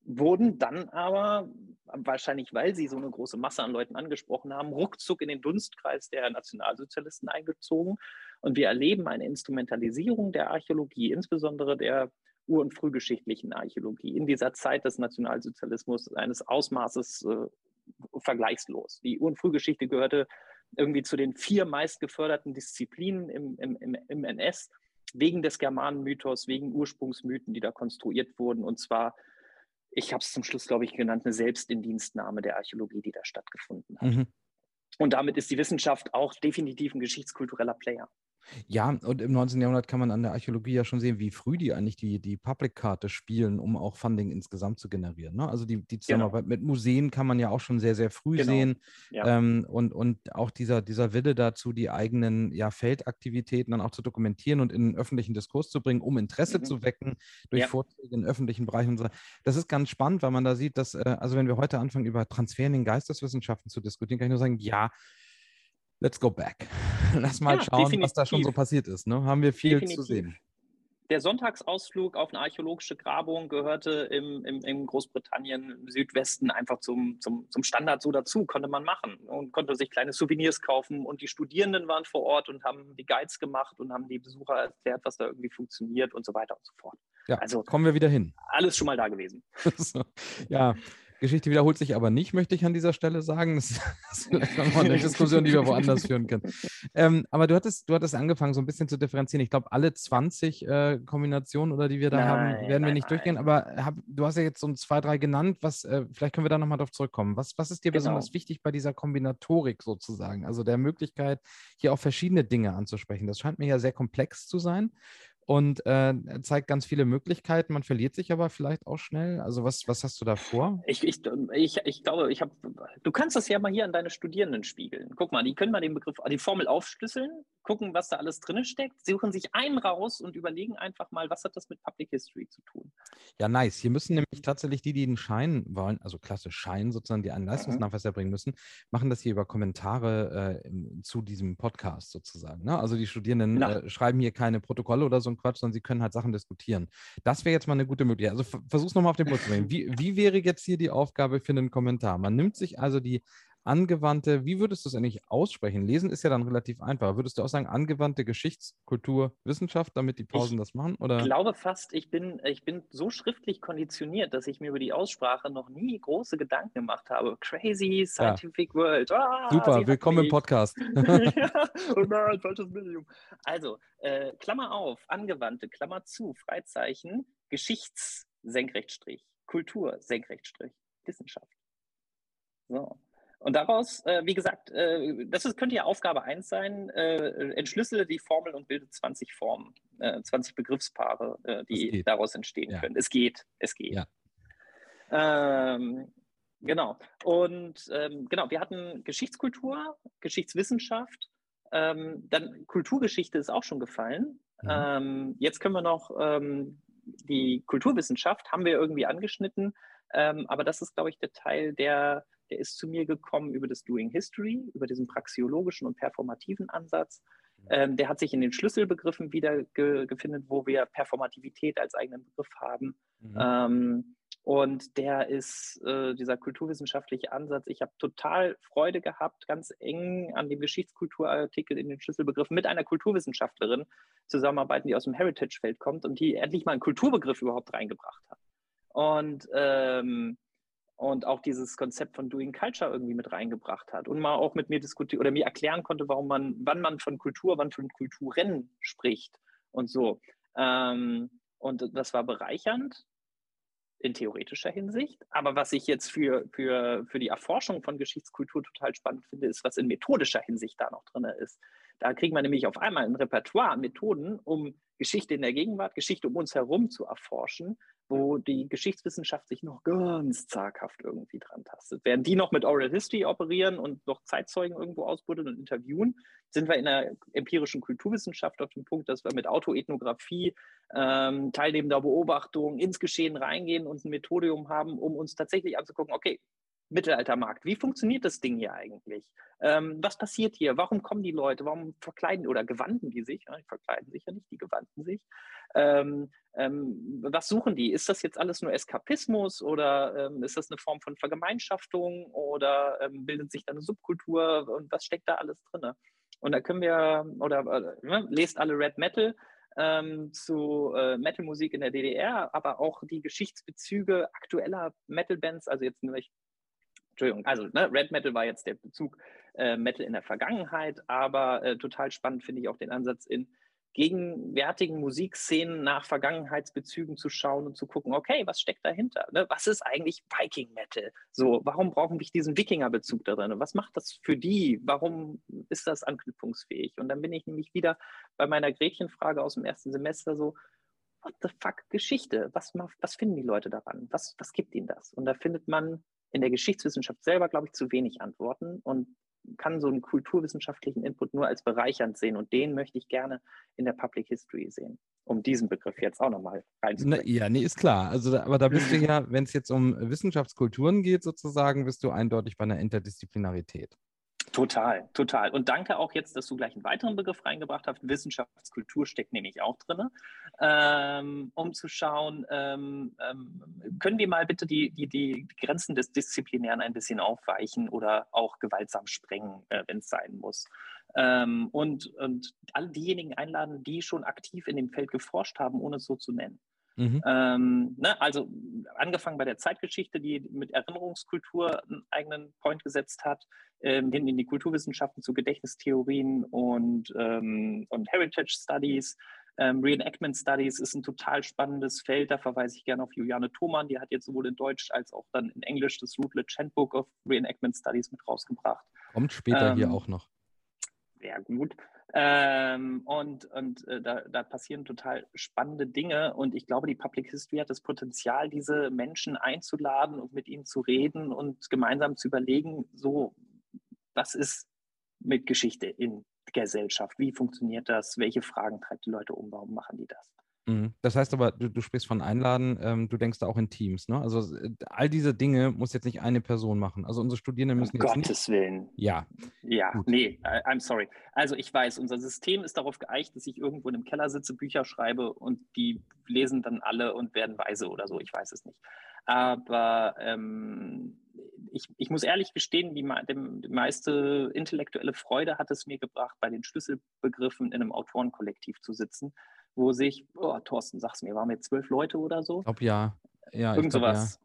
wurden dann aber, wahrscheinlich weil sie so eine große Masse an Leuten angesprochen haben, ruckzuck in den Dunstkreis der Nationalsozialisten eingezogen. Und wir erleben eine Instrumentalisierung der Archäologie, insbesondere der ur- und frühgeschichtlichen Archäologie, in dieser Zeit des Nationalsozialismus eines Ausmaßes äh, vergleichslos. Die Ur- und Frühgeschichte gehörte irgendwie zu den vier meistgeförderten Disziplinen im, im, im, im NS, wegen des Germanenmythos, wegen Ursprungsmythen, die da konstruiert wurden, und zwar ich habe es zum Schluss, glaube ich, genannt, eine Selbstindienstnahme der Archäologie, die da stattgefunden hat. Mhm. Und damit ist die Wissenschaft auch definitiv ein geschichtskultureller Player. Ja, und im 19. Jahrhundert kann man an der Archäologie ja schon sehen, wie früh die eigentlich die, die Public-Karte spielen, um auch Funding insgesamt zu generieren. Ne? Also die, die genau. Zusammenarbeit genau. mit Museen kann man ja auch schon sehr, sehr früh genau. sehen. Ja. Ähm, und, und auch dieser, dieser Wille dazu, die eigenen ja, Feldaktivitäten dann auch zu dokumentieren und in den öffentlichen Diskurs zu bringen, um Interesse mhm. zu wecken durch ja. Vorträge in öffentlichen Bereichen. So. Das ist ganz spannend, weil man da sieht, dass, äh, also wenn wir heute anfangen, über Transfer in den Geisteswissenschaften zu diskutieren, kann ich nur sagen, ja, let's go back. Lass mal ja, schauen, definitiv. was da schon so passiert ist. Ne? Haben wir viel definitiv. zu sehen. Der Sonntagsausflug auf eine archäologische Grabung gehörte im, im, in Großbritannien im Südwesten einfach zum, zum, zum Standard so dazu, konnte man machen und konnte sich kleine Souvenirs kaufen. Und die Studierenden waren vor Ort und haben die Guides gemacht und haben die Besucher erklärt, was da irgendwie funktioniert und so weiter und so fort. Ja, also kommen wir wieder hin. Alles schon mal da gewesen. ja, Geschichte wiederholt sich aber nicht, möchte ich an dieser Stelle sagen. Das ist vielleicht nochmal eine Diskussion, die wir woanders führen können. Ähm, aber du hattest, du hattest angefangen, so ein bisschen zu differenzieren. Ich glaube, alle 20 äh, Kombinationen oder die wir da nein, haben, werden wir nein, nicht nein. durchgehen. Aber hab, du hast ja jetzt so zwei, drei genannt. Was, äh, vielleicht können wir da nochmal drauf zurückkommen. Was, was ist dir genau. besonders wichtig bei dieser Kombinatorik sozusagen? Also der Möglichkeit, hier auch verschiedene Dinge anzusprechen. Das scheint mir ja sehr komplex zu sein und äh, zeigt ganz viele Möglichkeiten. Man verliert sich aber vielleicht auch schnell. Also was, was hast du da vor? Ich, ich, ich, ich glaube, ich habe, du kannst das ja mal hier an deine Studierenden spiegeln. Guck mal, die können mal den Begriff, die Formel aufschlüsseln, gucken, was da alles drin steckt, suchen sich einen raus und überlegen einfach mal, was hat das mit Public History zu tun. Ja, nice. Hier müssen nämlich tatsächlich die, die einen Schein wollen, also klasse Schein sozusagen, die einen Leistungsnachweis erbringen müssen, machen das hier über Kommentare äh, zu diesem Podcast sozusagen. Ne? Also die Studierenden äh, schreiben hier keine Protokolle oder so ein Quatsch, sondern sie können halt Sachen diskutieren. Das wäre jetzt mal eine gute Möglichkeit. Also versuch's nochmal auf den Punkt zu bringen. Wie, wie wäre jetzt hier die Aufgabe für einen Kommentar? Man nimmt sich also die angewandte, wie würdest du es eigentlich aussprechen? Lesen ist ja dann relativ einfach. Würdest du auch sagen, angewandte Geschichts-, Kultur-, Wissenschaft, damit die Pausen ich das machen? Oder? Ich glaube fast, ich bin, ich bin so schriftlich konditioniert, dass ich mir über die Aussprache noch nie große Gedanken gemacht habe. Crazy Scientific ja. World. Ah, Super, willkommen im Podcast. ja, oh nein, falsches Medium. Also, äh, Klammer auf, angewandte, Klammer zu, Freizeichen, Geschichts-Senkrechtstrich, Kultur, Senkrechtstrich, Wissenschaft. So. Und daraus, äh, wie gesagt, äh, das ist, könnte ja Aufgabe 1 sein, äh, entschlüssele die Formel und bilde 20 Formen, 20 äh, Begriffspaare, äh, die daraus entstehen ja. können. Es geht, es geht. Ja. Ähm, genau. Und ähm, genau, wir hatten Geschichtskultur, Geschichtswissenschaft, ähm, dann Kulturgeschichte ist auch schon gefallen. Mhm. Ähm, jetzt können wir noch ähm, die Kulturwissenschaft, haben wir irgendwie angeschnitten, ähm, aber das ist, glaube ich, der Teil, der der ist zu mir gekommen über das Doing History, über diesen praxiologischen und performativen Ansatz. Mhm. Ähm, der hat sich in den Schlüsselbegriffen wiedergefunden, wo wir Performativität als eigenen Begriff haben. Mhm. Ähm, und der ist äh, dieser kulturwissenschaftliche Ansatz. Ich habe total Freude gehabt, ganz eng an dem Geschichtskulturartikel in den Schlüsselbegriffen mit einer Kulturwissenschaftlerin zusammenarbeiten, die aus dem Heritage-Feld kommt und die endlich mal einen Kulturbegriff überhaupt reingebracht hat. Und ähm, und auch dieses Konzept von Doing Culture irgendwie mit reingebracht hat und mal auch mit mir diskutiert oder mir erklären konnte, warum man, wann man von Kultur, wann von Kulturen spricht und so. Ähm, und das war bereichernd in theoretischer Hinsicht. Aber was ich jetzt für, für, für die Erforschung von Geschichtskultur total spannend finde, ist, was in methodischer Hinsicht da noch drin ist. Da kriegt man nämlich auf einmal ein Repertoire Methoden, um Geschichte in der Gegenwart, Geschichte um uns herum zu erforschen wo die Geschichtswissenschaft sich noch ganz zaghaft irgendwie dran tastet. Während die noch mit Oral History operieren und noch Zeitzeugen irgendwo ausbuddeln und interviewen, sind wir in der empirischen Kulturwissenschaft auf dem Punkt, dass wir mit Autoethnographie, ähm, teilnehmender Beobachtung ins Geschehen reingehen und ein Methodium haben, um uns tatsächlich anzugucken, okay, Mittelaltermarkt. Wie funktioniert das Ding hier eigentlich? Ähm, was passiert hier? Warum kommen die Leute? Warum verkleiden oder gewanden die sich? Ja, die verkleiden sich ja nicht, die gewanden sich. Ähm, ähm, was suchen die? Ist das jetzt alles nur Eskapismus oder ähm, ist das eine Form von Vergemeinschaftung oder ähm, bildet sich da eine Subkultur und was steckt da alles drin? Und da können wir, oder äh, ne, lest alle Red Metal, ähm, zu äh, Metal-Musik in der DDR, aber auch die Geschichtsbezüge aktueller Metal-Bands, also jetzt nur, Entschuldigung, also ne, Red Metal war jetzt der Bezug äh, Metal in der Vergangenheit, aber äh, total spannend finde ich auch den Ansatz in gegenwärtigen Musikszenen nach Vergangenheitsbezügen zu schauen und zu gucken, okay, was steckt dahinter? Ne? Was ist eigentlich Viking Metal? So, warum brauchen wir diesen Wikingerbezug da drin? Was macht das für die? Warum ist das anknüpfungsfähig? Und dann bin ich nämlich wieder bei meiner Gretchenfrage aus dem ersten Semester so, what the fuck, Geschichte? Was, was finden die Leute daran? Was, was gibt ihnen das? Und da findet man in der Geschichtswissenschaft selber, glaube ich, zu wenig Antworten und kann so einen kulturwissenschaftlichen Input nur als bereichernd sehen. Und den möchte ich gerne in der Public History sehen, um diesen Begriff jetzt auch nochmal reinzubringen. ja, nee, ist klar. Also, aber da bist du ja, wenn es jetzt um Wissenschaftskulturen geht, sozusagen, bist du eindeutig bei einer Interdisziplinarität. Total, total. Und danke auch jetzt, dass du gleich einen weiteren Begriff reingebracht hast. Wissenschaftskultur steckt nämlich auch drin, ähm, um zu schauen, ähm, ähm, können wir mal bitte die, die, die Grenzen des Disziplinären ein bisschen aufweichen oder auch gewaltsam sprengen, äh, wenn es sein muss. Ähm, und, und alle diejenigen einladen, die schon aktiv in dem Feld geforscht haben, ohne es so zu nennen. Mhm. Ähm, ne, also angefangen bei der Zeitgeschichte, die mit Erinnerungskultur einen eigenen Point gesetzt hat, ähm, hin in die Kulturwissenschaften zu Gedächtnistheorien und, ähm, und Heritage Studies. Ähm, Reenactment Studies ist ein total spannendes Feld, da verweise ich gerne auf Juliane Thoman, die hat jetzt sowohl in Deutsch als auch dann in Englisch das Routledge Handbook of Reenactment Studies mit rausgebracht. Kommt später hier ähm, auch noch. Sehr gut. Ähm, und und äh, da, da, passieren total spannende Dinge. Und ich glaube, die Public History hat das Potenzial, diese Menschen einzuladen und mit ihnen zu reden und gemeinsam zu überlegen, so, was ist mit Geschichte in Gesellschaft? Wie funktioniert das? Welche Fragen treibt die Leute um? Warum machen die das? Mhm. Das heißt aber, du, du sprichst von Einladen, ähm, du denkst da auch in Teams, ne? Also äh, all diese Dinge muss jetzt nicht eine Person machen. Also unsere Studierenden müssen um jetzt Gottes nicht... Willen. Ja. Ja, Gut. nee, I'm sorry. Also ich weiß, unser System ist darauf geeicht, dass ich irgendwo in einem Keller sitze, Bücher schreibe und die lesen dann alle und werden weise oder so. Ich weiß es nicht. Aber ähm, ich, ich muss ehrlich gestehen, die, die meiste intellektuelle Freude hat es mir gebracht, bei den Schlüsselbegriffen in einem Autorenkollektiv zu sitzen, wo sich, oh, Thorsten, sag's mir, waren wir zwölf Leute oder so? Ich glaube ja. ja Irgend glaub, sowas.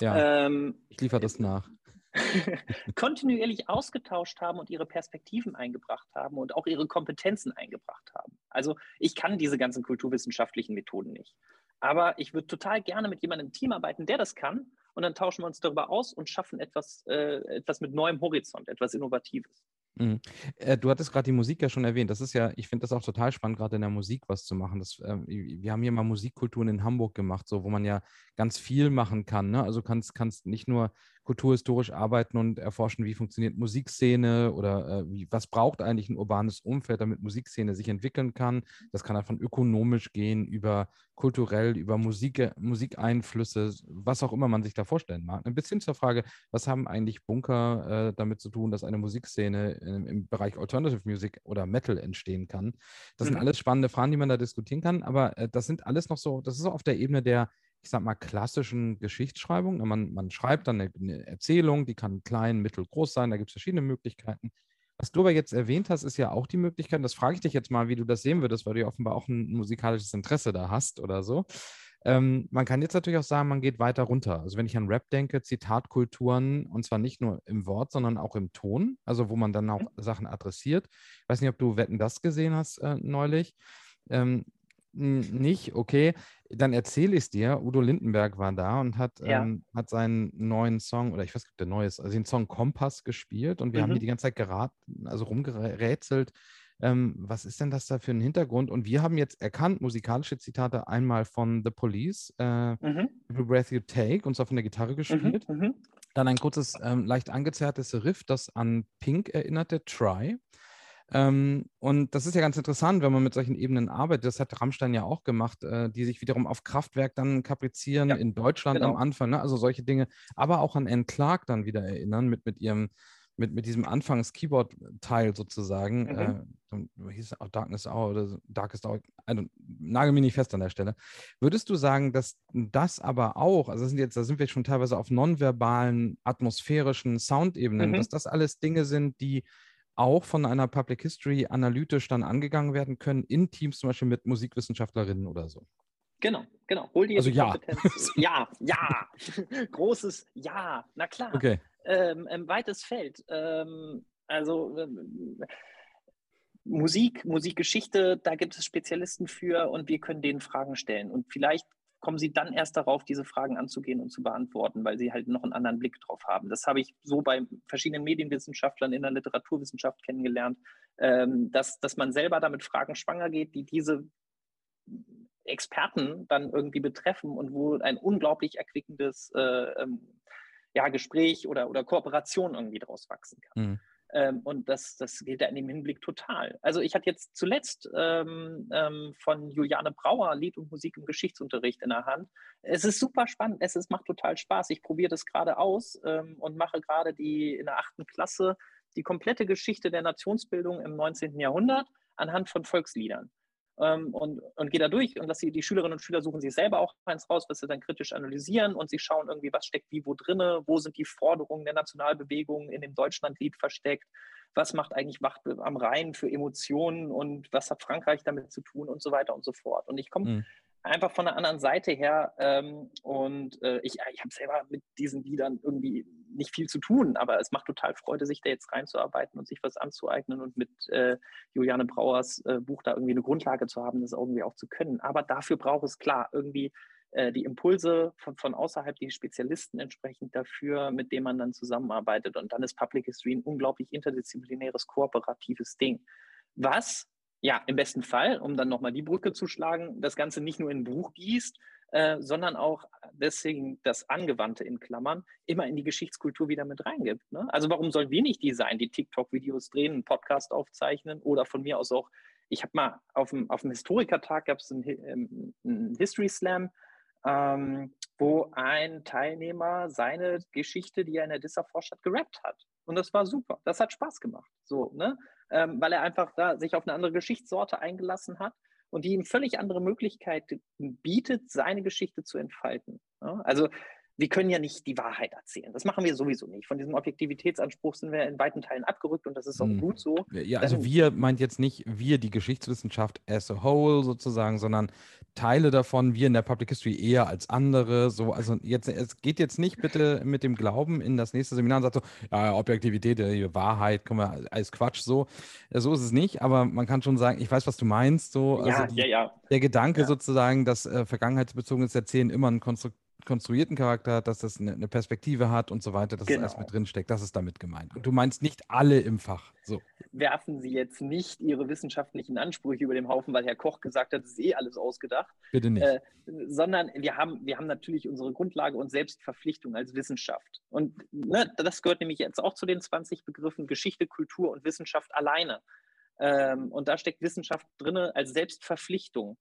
Ja, ja. Ähm, ich liefere das nach. kontinuierlich ausgetauscht haben und ihre Perspektiven eingebracht haben und auch ihre Kompetenzen eingebracht haben. Also ich kann diese ganzen kulturwissenschaftlichen Methoden nicht. Aber ich würde total gerne mit jemandem im Team arbeiten, der das kann. Und dann tauschen wir uns darüber aus und schaffen etwas, äh, etwas mit neuem Horizont, etwas Innovatives. Mhm. Äh, du hattest gerade die Musik ja schon erwähnt. Das ist ja, ich finde das auch total spannend, gerade in der Musik was zu machen. Das, äh, wir haben hier mal Musikkulturen in Hamburg gemacht, so wo man ja ganz viel machen kann. Ne? Also kannst, kannst nicht nur kulturhistorisch arbeiten und erforschen, wie funktioniert Musikszene oder äh, wie, was braucht eigentlich ein urbanes Umfeld, damit Musikszene sich entwickeln kann. Das kann halt von ökonomisch gehen, über kulturell, über Musik, Musikeinflüsse, was auch immer man sich da vorstellen mag. Ein bisschen zur Frage, was haben eigentlich Bunker äh, damit zu tun, dass eine Musikszene im, im, Bereich Alternative Music oder Metal entstehen kann? Das mhm. sind alles spannende Fragen, die man da diskutieren kann, aber äh, das sind alles noch so, das ist so auf der Ebene der ich sag mal, klassischen Geschichtsschreibung. Man, man schreibt dann eine, eine, Erzählung, die kann klein, mittel, groß sein, da gibt es verschiedene Möglichkeiten. Was du aber jetzt erwähnt hast, ist ja auch die Möglichkeit, das frage ich dich jetzt mal, wie du das sehen würdest, weil du ja offenbar auch ein musikalisches Interesse da hast oder so. Ähm, man kann jetzt natürlich auch sagen, man geht weiter runter. Also wenn ich an Rap denke, Zitatkulturen, und zwar nicht nur im Wort, sondern auch im Ton, also wo man dann auch mhm. Sachen adressiert. Ich weiß nicht, ob du Wetten das gesehen hast äh, neulich. Ähm, nicht, okay, dann erzähle ich es dir. Udo Lindenberg war da und hat, ja. ähm, hat seinen neuen Song, oder ich weiß nicht, der neue ist, also den Song Kompass gespielt und wir mhm. haben hier die ganze Zeit geraten, also rumgerätselt. Ähm, was ist denn das da für ein Hintergrund? Und wir haben jetzt erkannt, musikalische Zitate einmal von The Police, äh, mhm. Every Breath You Take, und zwar von der Gitarre mhm, gespielt. Mhm. Dann ein kurzes, ähm, leicht angezerrtes Riff, das an Pink erinnerte, Try. Ähm, und das ist ja ganz interessant, wenn man mit solchen Ebenen arbeitet. Das hat Rammstein ja auch gemacht, äh, die sich wiederum auf Kraftwerk dann kaprizieren ja, in Deutschland genau. am Anfang. Ne? Also solche Dinge, aber auch an Anne Clark dann wieder erinnern mit, mit ihrem mit, mit diesem Anfangs-Keyboard-Teil sozusagen, mhm. äh, hieß es auch Darkness Hour oder Darkest Hour, also, nagel mich nicht fest an der Stelle. Würdest du sagen, dass das aber auch, also sind jetzt, da sind wir schon teilweise auf nonverbalen, atmosphärischen Soundebenen, mhm. dass das alles Dinge sind, die auch von einer Public History analytisch dann angegangen werden können, in Teams zum Beispiel mit Musikwissenschaftlerinnen oder so. Genau, genau. Hol dir also die ja. Kompetenz. ja, ja. Großes Ja, na klar. Okay. Ähm, ähm, weites Feld. Ähm, also ähm, Musik, Musikgeschichte, da gibt es Spezialisten für und wir können denen Fragen stellen. Und vielleicht kommen sie dann erst darauf, diese Fragen anzugehen und zu beantworten, weil sie halt noch einen anderen Blick drauf haben. Das habe ich so bei verschiedenen Medienwissenschaftlern in der Literaturwissenschaft kennengelernt, ähm, dass, dass man selber damit Fragen schwanger geht, die diese Experten dann irgendwie betreffen und wo ein unglaublich erquickendes äh, ähm, ja, Gespräch oder, oder Kooperation irgendwie daraus wachsen kann. Ähm, und das, das gilt da in dem Hinblick total. Also ich hatte jetzt zuletzt ähm, ähm, von Juliane Brauer Lied und Musik im Geschichtsunterricht in der Hand. Es ist super spannend, es ist, macht total Spaß. Ich probiere das gerade aus ähm, und mache gerade die in der achten Klasse die komplette Geschichte der Nationsbildung im 19. Jahrhundert anhand von Volksliedern ähm, und, und gehe da durch und dass sie, die Schülerinnen und Schüler suchen sich selber auch eins raus, was sie dann kritisch analysieren und sie schauen irgendwie, was steckt wie wo drinne, wo sind die Forderungen der Nationalbewegung in dem Deutschlandlied versteckt, was macht eigentlich Wacht am Rhein für Emotionen und was hat Frankreich damit zu tun und so weiter und so fort. Und ich komme mhm einfach von der anderen Seite her. Ähm, und äh, ich, ich habe selber mit diesen Liedern irgendwie nicht viel zu tun, aber es macht total Freude, sich da jetzt reinzuarbeiten und sich was anzueignen und mit äh, Juliane Brauers äh, Buch da irgendwie eine Grundlage zu haben, das irgendwie auch zu können. Aber dafür braucht es klar irgendwie äh, die Impulse von, von außerhalb, die Spezialisten entsprechend dafür, mit denen man dann zusammenarbeitet. Und dann ist Public History ein unglaublich interdisziplinäres, kooperatives Ding. Was ja, im besten Fall, um dann nochmal die Brücke zu schlagen, das Ganze nicht nur in ein Buch gießt, äh, sondern auch deswegen das Angewandte in Klammern immer in die Geschichtskultur wieder mit reingibt. Ne? Also warum sollen wir nicht die sein, die TikTok-Videos drehen, einen Podcast aufzeichnen oder von mir aus auch, ich habe mal auf dem, auf dem Historikertag gab es einen, ähm, einen, History Slam, ähm, wo ein Teilnehmer seine Geschichte, die er in der DIS erforscht hat, gerappt hat. Und das war super. Das hat Spaß gemacht. So, ne? Ähm, weil er einfach da sich auf eine andere Geschichtssorte eingelassen hat und die ihm völlig andere Möglichkeiten bietet, seine Geschichte zu entfalten. Ja? Also wir können ja nicht die Wahrheit erzählen. Das machen wir sowieso nicht. Von diesem Objektivitätsanspruch sind wir in weiten Teilen abgerückt und das ist auch Hm. gut so. Ja, also Dann- wir meint jetzt nicht wir, die Geschichtswissenschaft as a whole sozusagen, sondern Teile davon, wir in der Public History eher als andere. So, also jetzt, es geht jetzt nicht bitte mit dem Glauben in das nächste Seminar und sagt so, ja, Objektivität, äh, Wahrheit, können wir alles Quatsch, so. So ist es nicht, aber man kann schon sagen, ich weiß, was du meinst, so. Also ja, die, ja, ja. der Gedanke Ja. sozusagen, dass äh, vergangenheitsbezogenes Erzählen immer einen konstru konstruierten Charakter hat, dass das eine, Perspektive hat und so weiter, dass das alles Genau. mit drin steckt, das ist damit gemeint. Und du meinst nicht alle im Fach, so. Werfen Sie jetzt nicht Ihre wissenschaftlichen Ansprüche über den Haufen, weil Herr Koch gesagt hat, es ist eh alles ausgedacht. Bitte nicht. Äh, sondern wir haben, wir haben natürlich unsere Grundlage und Selbstverpflichtung als Wissenschaft. Und ne, das gehört nämlich jetzt auch zu den 20 Begriffen Geschichte, Kultur und Wissenschaft alleine. Ähm, und da steckt Wissenschaft drin als Selbstverpflichtung.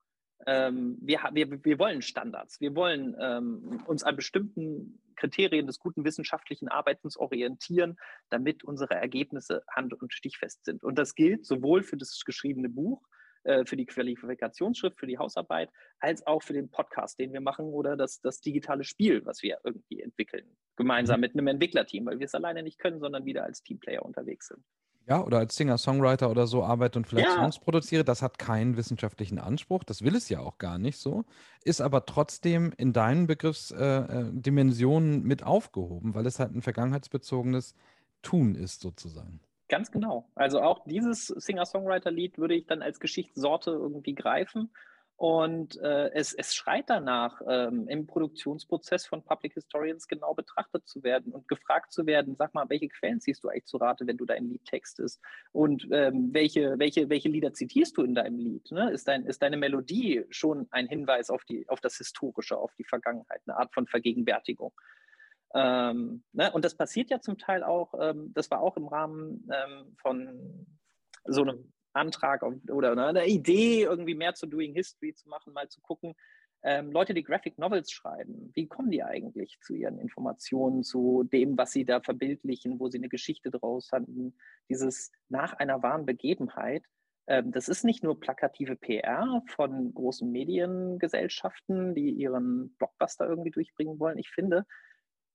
Ähm, wir, wir, wir wollen Standards, wir wollen ähm, uns an bestimmten Kriterien des guten wissenschaftlichen Arbeitens orientieren, damit unsere Ergebnisse hand- und stichfest sind. Und das gilt sowohl für das geschriebene Buch, äh, für die Qualifikationsschrift, für die Hausarbeit, als auch für den Podcast, den wir machen oder das, das digitale Spiel, was wir irgendwie entwickeln, gemeinsam mit einem Entwicklerteam, weil wir es alleine nicht können, sondern wieder als Teamplayer unterwegs sind. Ja, oder als Singer-Songwriter oder so arbeite und vielleicht Ja. Songs produziere, das hat keinen wissenschaftlichen Anspruch, das will es ja auch gar nicht so, ist aber trotzdem in deinen Begriffsdimensionen äh, Dimensionen mit aufgehoben, weil es halt ein vergangenheitsbezogenes Tun ist sozusagen. Ganz genau. Also auch dieses Singer-Songwriter-Lied würde ich dann als Geschichtssorte irgendwie greifen. Und äh, es, es schreit danach, ähm, im Produktionsprozess von Public Historians genau betrachtet zu werden und gefragt zu werden, sag mal, welche Quellen ziehst du eigentlich zu Rate, wenn du dein Lied textest? Und ähm, welche, welche, welche Lieder zitierst du in deinem Lied? Ne? Ist, dein, ist deine Melodie schon ein Hinweis auf, die, auf das Historische, auf die Vergangenheit, eine Art von Vergegenwärtigung? Ähm, ne? Und das passiert ja zum Teil auch, ähm, das war auch im Rahmen ähm, von so einem Antrag oder ne, einer Idee, irgendwie mehr zu Doing History zu machen, mal zu gucken, ähm, Leute, die Graphic Novels schreiben, wie kommen die eigentlich zu ihren Informationen, zu dem, was sie da verbildlichen, wo sie eine Geschichte draus hatten, dieses nach einer wahren Begebenheit. Ähm, das ist nicht nur plakative PR von großen Mediengesellschaften, die ihren Blockbuster irgendwie durchbringen wollen. Ich finde,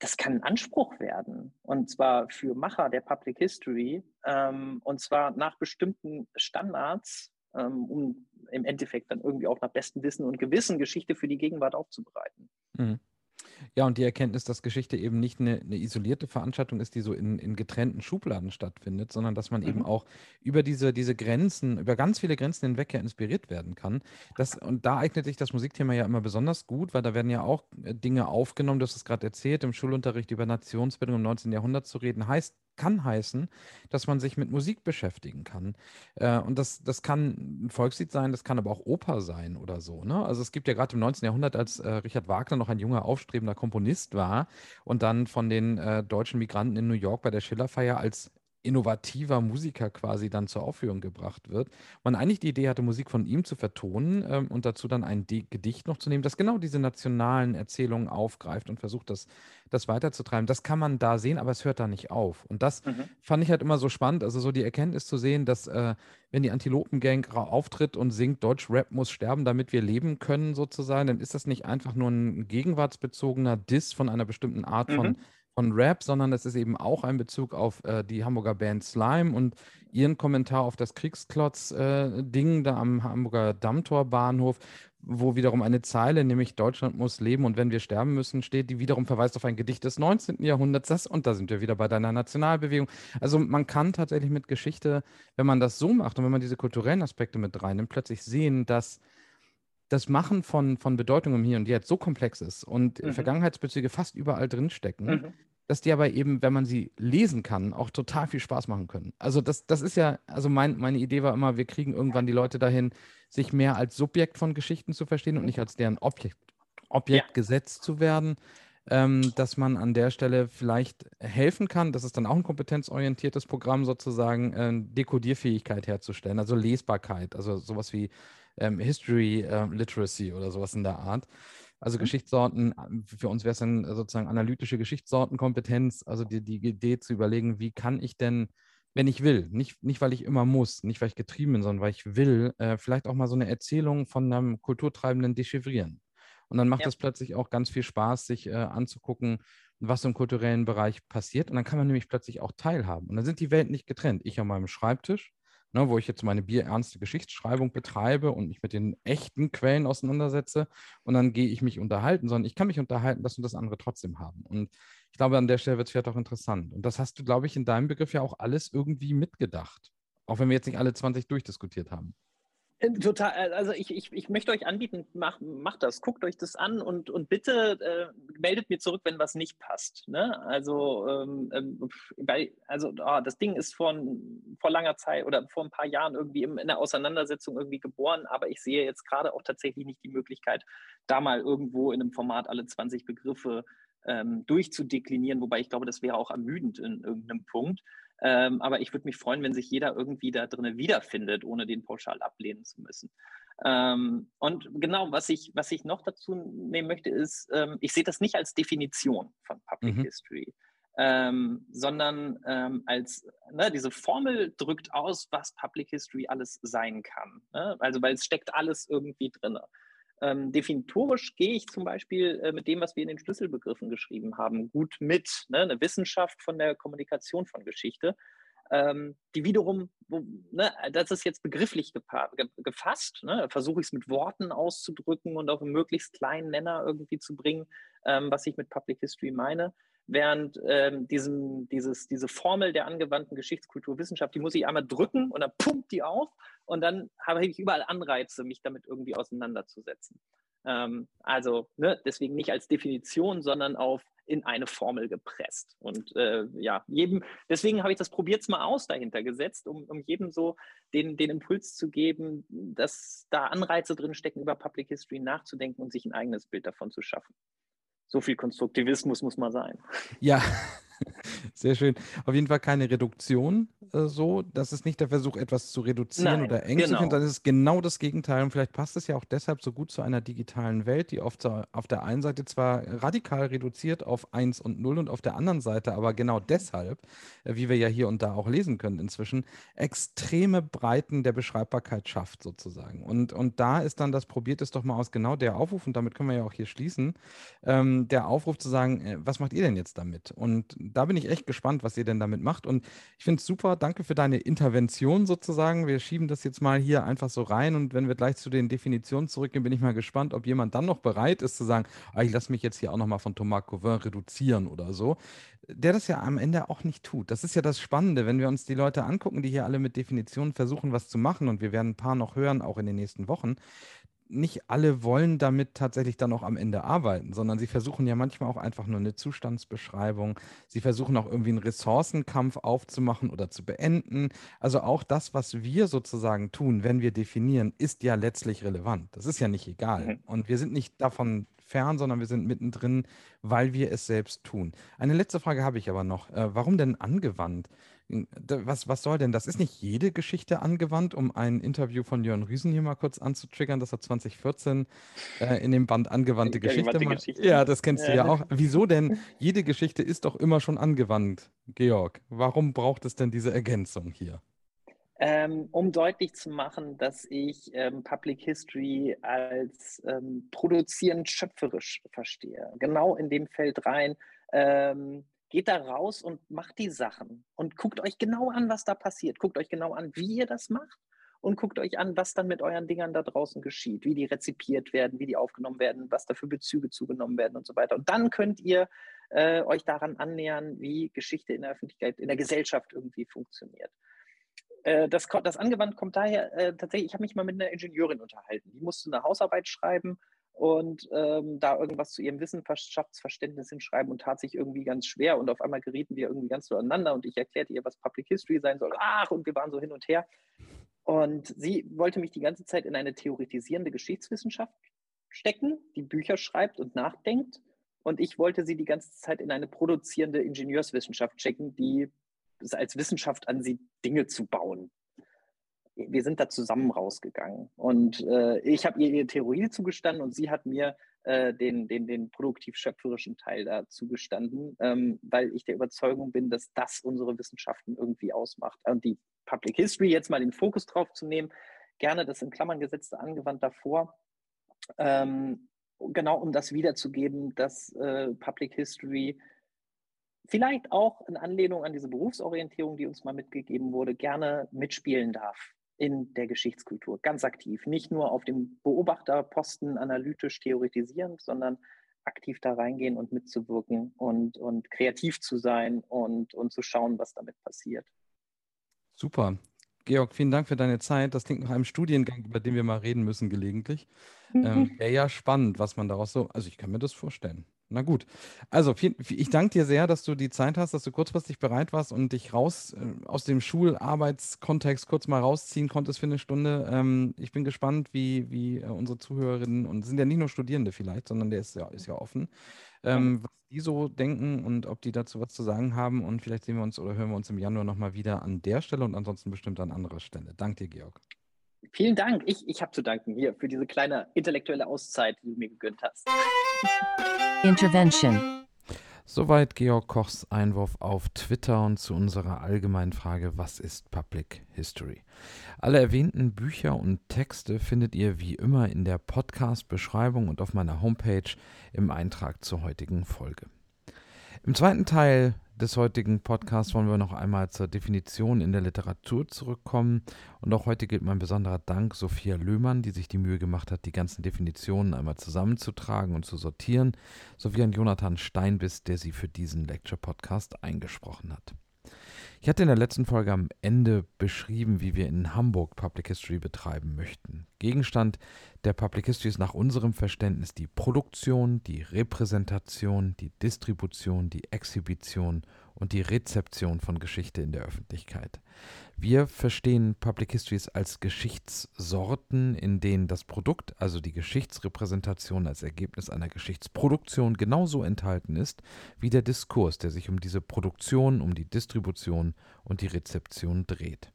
das kann ein Anspruch werden. Und zwar für Macher der Public History. Ähm, und zwar nach bestimmten Standards, ähm, um im Endeffekt dann irgendwie auch nach bestem Wissen und Gewissen Geschichte für die Gegenwart aufzubereiten. Mhm. Ja, und die Erkenntnis, dass Geschichte eben nicht eine, eine isolierte Veranstaltung ist, die so in, in getrennten Schubladen stattfindet, sondern dass man eben Mhm. auch über diese, diese Grenzen, über ganz viele Grenzen hinweg ja inspiriert werden kann. Das, und da eignet sich das Musikthema ja immer besonders gut, weil da werden ja auch äh, Dinge aufgenommen, du hast es gerade erzählt, im Schulunterricht über Nationsbildung im 19. Jahrhundert zu reden, heißt, kann heißen, dass man sich mit Musik beschäftigen kann. Äh, und das, das kann ein Volkslied sein, das kann aber auch Oper sein oder so. Ne? Also es gibt ja gerade im 19. Jahrhundert, als äh, Richard Wagner noch ein junger, aufstrebender Komponist war und dann von den äh, deutschen Migranten in New York bei der Schillerfeier als innovativer Musiker quasi dann zur Aufführung gebracht wird. Man eigentlich die Idee hatte, Musik von ihm zu vertonen ähm, und dazu dann ein D Gedicht noch zu nehmen, das genau diese nationalen Erzählungen aufgreift und versucht, das, das weiterzutreiben. Das kann man da sehen, aber es hört da nicht auf. Und das Mhm. fand ich halt immer so spannend, also so die Erkenntnis zu sehen, dass äh, wenn die Antilopengang auftritt und singt, Deutsch-Rap muss sterben, damit wir leben können sozusagen, dann ist das nicht einfach nur ein gegenwartsbezogener Diss von einer bestimmten Art Mhm. von Rap, sondern das ist eben auch ein Bezug auf äh, die Hamburger Band Slime und ihren Kommentar auf das Kriegsklotz-Ding da am Hamburger Dammtorbahnhof, wo wiederum eine Zeile, nämlich Deutschland muss leben und wenn wir sterben müssen, steht, die wiederum verweist auf ein Gedicht des 19. Jahrhunderts. Das, und da sind wir wieder bei deiner Nationalbewegung. Also man kann tatsächlich mit Geschichte, wenn man das so macht und wenn man diese kulturellen Aspekte mit reinnimmt, plötzlich sehen, dass das Machen von, von Bedeutung im Hier und Jetzt so komplex ist und Mhm. Vergangenheitsbezüge fast überall drinstecken, Mhm. dass die aber eben, wenn man sie lesen kann, auch total viel Spaß machen können. Also das, das ist ja, also mein, meine Idee war immer, wir kriegen irgendwann die Leute dahin, sich mehr als Subjekt von Geschichten zu verstehen und nicht als deren Objekt, Objekt gesetzt zu werden. Ähm, dass man an der Stelle vielleicht helfen kann, das ist dann auch ein kompetenzorientiertes Programm sozusagen, äh, Dekodierfähigkeit herzustellen, also Lesbarkeit, also sowas wie ähm, History äh, Literacy oder sowas in der Art. Also Mhm. Geschichtssorten, äh, für uns wäre es dann sozusagen analytische Geschichtssortenkompetenz, also die, die Idee zu überlegen, wie kann ich denn, wenn ich will, nicht, nicht weil ich immer muss, nicht weil ich getrieben bin, sondern weil ich will, äh, vielleicht auch mal so eine Erzählung von einem Kulturtreibenden dechiffrieren. Und dann macht es plötzlich auch ganz viel Spaß, sich äh, anzugucken, was im kulturellen Bereich passiert. Und dann kann man nämlich plötzlich auch teilhaben. Und dann sind die Welten nicht getrennt. Ich an meinem Schreibtisch, ne, wo ich jetzt meine bierernste Geschichtsschreibung betreibe und mich mit den echten Quellen auseinandersetze. Und dann gehe ich mich unterhalten, sondern ich kann mich unterhalten, das und das andere trotzdem haben. Und ich glaube, an der Stelle wird es vielleicht auch interessant. Und das hast du, glaube ich, in deinem Begriff ja auch alles irgendwie mitgedacht. Auch wenn wir jetzt nicht alle 20 durchdiskutiert haben. Äh, total, äh, also ich, ich, ich möchte euch anbieten, macht mach das, guckt euch das an und, und bitte äh, meldet mir zurück, wenn was nicht passt. Ne? Also, ähm, ähm bei, also oh, das Ding ist vor, vor langer Zeit oder vor ein paar Jahren irgendwie in, in der Auseinandersetzung irgendwie geboren, aber ich sehe jetzt gerade auch tatsächlich nicht die Möglichkeit, da mal irgendwo in einem Format alle 20 Begriffe ähm, durchzudeklinieren, wobei ich glaube, das wäre auch ermüdend in irgendeinem Punkt. Ähm, aber ich würde mich freuen, wenn sich jeder irgendwie da drin wiederfindet, ohne den pauschal ablehnen zu müssen. Ähm, und genau, was ich, was ich noch dazu nehmen möchte, ist, ähm, ich sehe das nicht als Definition von Public mhm. History. Ähm, sondern ähm, als ne, diese Formel drückt aus, was Public History alles sein kann. Ne? Also weil es steckt alles irgendwie drin. Ähm, definitorisch gehe ich zum Beispiel äh, mit dem, was wir in den Schlüsselbegriffen geschrieben haben, gut mit. Ne? Eine Wissenschaft von der Kommunikation von Geschichte, ähm, die wiederum, wo, ne, das ist jetzt begrifflich ge gefasst, ne? versuche ich es mit Worten auszudrücken und auf einen möglichst kleinen Nenner irgendwie zu bringen, ähm, was ich mit Public History meine. Während ähm, diesem, dieses, diese Formel der angewandten Geschichtskulturwissenschaft, die muss ich einmal drücken und dann pumpt die auf und dann habe ich überall Anreize, mich damit irgendwie auseinanderzusetzen. Ähm, also ne, deswegen nicht als Definition, sondern auf in eine Formel gepresst. Und äh, ja, jedem, deswegen habe ich das probiert's mal aus dahinter gesetzt, um, um jedem so den, den Impuls zu geben, dass da Anreize drin stecken, über Public History nachzudenken und sich ein eigenes Bild davon zu schaffen so viel Konstruktivismus muss mal sein. Ja, sehr schön. Auf jeden Fall keine Reduktion äh, so. Das ist nicht der Versuch, etwas zu reduzieren Nein, oder eng genau. zu finden. Das ist genau das Gegenteil. Und vielleicht passt es ja auch deshalb so gut zu einer digitalen Welt, die oft auf der einen Seite zwar radikal reduziert auf 1 und 0 und auf der anderen Seite, aber genau deshalb, äh, wie wir ja hier und da auch lesen können inzwischen, extreme Breiten der Beschreibbarkeit schafft sozusagen. Und, und da ist dann das, probiert es doch mal aus, genau der Aufruf, und damit können wir ja auch hier schließen, ähm, der Aufruf zu sagen, äh, was macht ihr denn jetzt damit? Und da bin ich echt gespannt, was ihr denn damit macht. Und ich finde es super, danke für deine Intervention sozusagen. Wir schieben das jetzt mal hier einfach so rein und wenn wir gleich zu den Definitionen zurückgehen, bin ich mal gespannt, ob jemand dann noch bereit ist zu sagen, ah, ich lasse mich jetzt hier auch nochmal von Thomas Couvin reduzieren oder so. Der das ja am Ende auch nicht tut. Das ist ja das Spannende, wenn wir uns die Leute angucken, die hier alle mit Definitionen versuchen, was zu machen und wir werden ein paar noch hören, auch in den nächsten Wochen nicht alle wollen damit tatsächlich dann auch am Ende arbeiten, sondern sie versuchen ja manchmal auch einfach nur eine Zustandsbeschreibung. Sie versuchen auch irgendwie einen Ressourcenkampf aufzumachen oder zu beenden. Also auch das, was wir sozusagen tun, wenn wir definieren, ist ja letztlich relevant. Das ist ja nicht egal. Mhm. Und wir sind nicht davon fern, sondern wir sind mittendrin, weil wir es selbst tun. Eine letzte Frage habe ich aber noch. Äh, warum denn angewandt? Was, was soll denn? Das ist nicht jede Geschichte angewandt, um ein Interview von Jörn Rüsen hier mal kurz anzutriggern, das er 2014 äh, in dem Band Angewandte Geschichte macht. Ja, das kennst du ja auch. Wieso denn? Jede Geschichte ist doch immer schon angewandt, Georg. Warum braucht es denn diese Ergänzung hier? Ähm, um deutlich zu machen, dass ich ähm, Public History als ähm, produzierend schöpferisch verstehe. Genau in dem Feld rein. Ähm, geht da raus und macht die Sachen und guckt euch genau an, was da passiert. Guckt euch genau an, wie ihr das macht und guckt euch an, was dann mit euren Dingern da draußen geschieht, wie die rezipiert werden, wie die aufgenommen werden, was da für Bezüge zugenommen werden und so weiter. Und dann könnt ihr äh, euch daran annähern, wie Geschichte in der Öffentlichkeit, in der Gesellschaft irgendwie funktioniert. Äh, das, das angewandt kommt daher äh, tatsächlich, ich habe mich mal mit einer Ingenieurin unterhalten. Die musste eine Hausarbeit schreiben und ähm, da irgendwas zu ihrem Wissenschaftsverständnis hinschreiben und tat sich irgendwie ganz schwer und auf einmal gerieten wir irgendwie ganz zueinander und ich erklärte ihr, was Public History sein soll. Ach, und wir waren so hin und her. Und sie wollte mich die ganze Zeit in eine theoretisierende Geschichtswissenschaft stecken, die Bücher schreibt und nachdenkt. Und ich wollte sie die ganze Zeit in eine produzierende Ingenieurswissenschaft stecken, die es als Wissenschaft ansieht, Dinge zu bauen wir sind da zusammen rausgegangen. Und äh, ich habe ihr ihre Theorie zugestanden und sie hat mir äh, den, den, den produktiv-schöpferischen Teil da zugestanden, ähm, weil ich der Überzeugung bin, dass das unsere Wissenschaften irgendwie ausmacht. Und die Public History, jetzt mal den Fokus drauf zu nehmen, gerne das in Klammern gesetzte angewandt davor. Ähm, genau um das wiederzugeben, dass äh, Public History vielleicht auch in Anlehnung an diese Berufsorientierung, die uns mal mitgegeben wurde, gerne mitspielen darf in der Geschichtskultur, ganz aktiv. Nicht nur auf dem Beobachterposten analytisch theoretisieren, sondern aktiv da reingehen und mitzuwirken und, und kreativ zu sein und, und zu schauen, was damit passiert. Super. Georg, vielen Dank für deine Zeit. Das klingt nach einem Studiengang, über den wir mal reden müssen gelegentlich. Ähm, Wäre ja spannend, was man daraus so. Also ich kann mir das vorstellen. Na gut. Also, viel, ich danke dir sehr, dass du die Zeit hast, dass du kurzfristig bereit warst und dich raus äh, aus dem Schularbeitskontext kurz mal rausziehen konntest für eine Stunde. Ähm, ich bin gespannt, wie, wie äh, unsere Zuhörerinnen, und sind ja nicht nur Studierende vielleicht, sondern der ist ja, ist ja offen, ähm, was die so denken und ob die dazu was zu sagen haben. Und vielleicht sehen wir uns oder hören wir uns im Januar nochmal wieder an der Stelle und ansonsten bestimmt an anderer Stelle. Danke dir, Georg. Vielen Dank. Ich, ich habe zu danken hier für diese kleine intellektuelle Auszeit, die du mir gegönnt hast. Intervention. Soweit Georg Kochs Einwurf auf Twitter und zu unserer allgemeinen Frage, was ist Public History? Alle erwähnten Bücher und Texte findet ihr wie immer in der Podcast-Beschreibung und auf meiner Homepage im Eintrag zur heutigen Folge. Im zweiten Teil des heutigen Podcasts wollen wir noch einmal zur Definition in der Literatur zurückkommen. Und auch heute gilt mein besonderer Dank Sophia Löhmann, die sich die Mühe gemacht hat, die ganzen Definitionen einmal zusammenzutragen und zu sortieren, sowie an Jonathan Steinbiss, der sie für diesen Lecture-Podcast eingesprochen hat. Ich hatte in der letzten Folge am Ende beschrieben, wie wir in Hamburg Public History betreiben möchten. Gegenstand der Public History ist nach unserem Verständnis die Produktion, die Repräsentation, die Distribution, die Exhibition und die Rezeption von Geschichte in der Öffentlichkeit. Wir verstehen Public Histories als Geschichtssorten, in denen das Produkt, also die Geschichtsrepräsentation als Ergebnis einer Geschichtsproduktion genauso enthalten ist wie der Diskurs, der sich um diese Produktion, um die Distribution und die Rezeption dreht.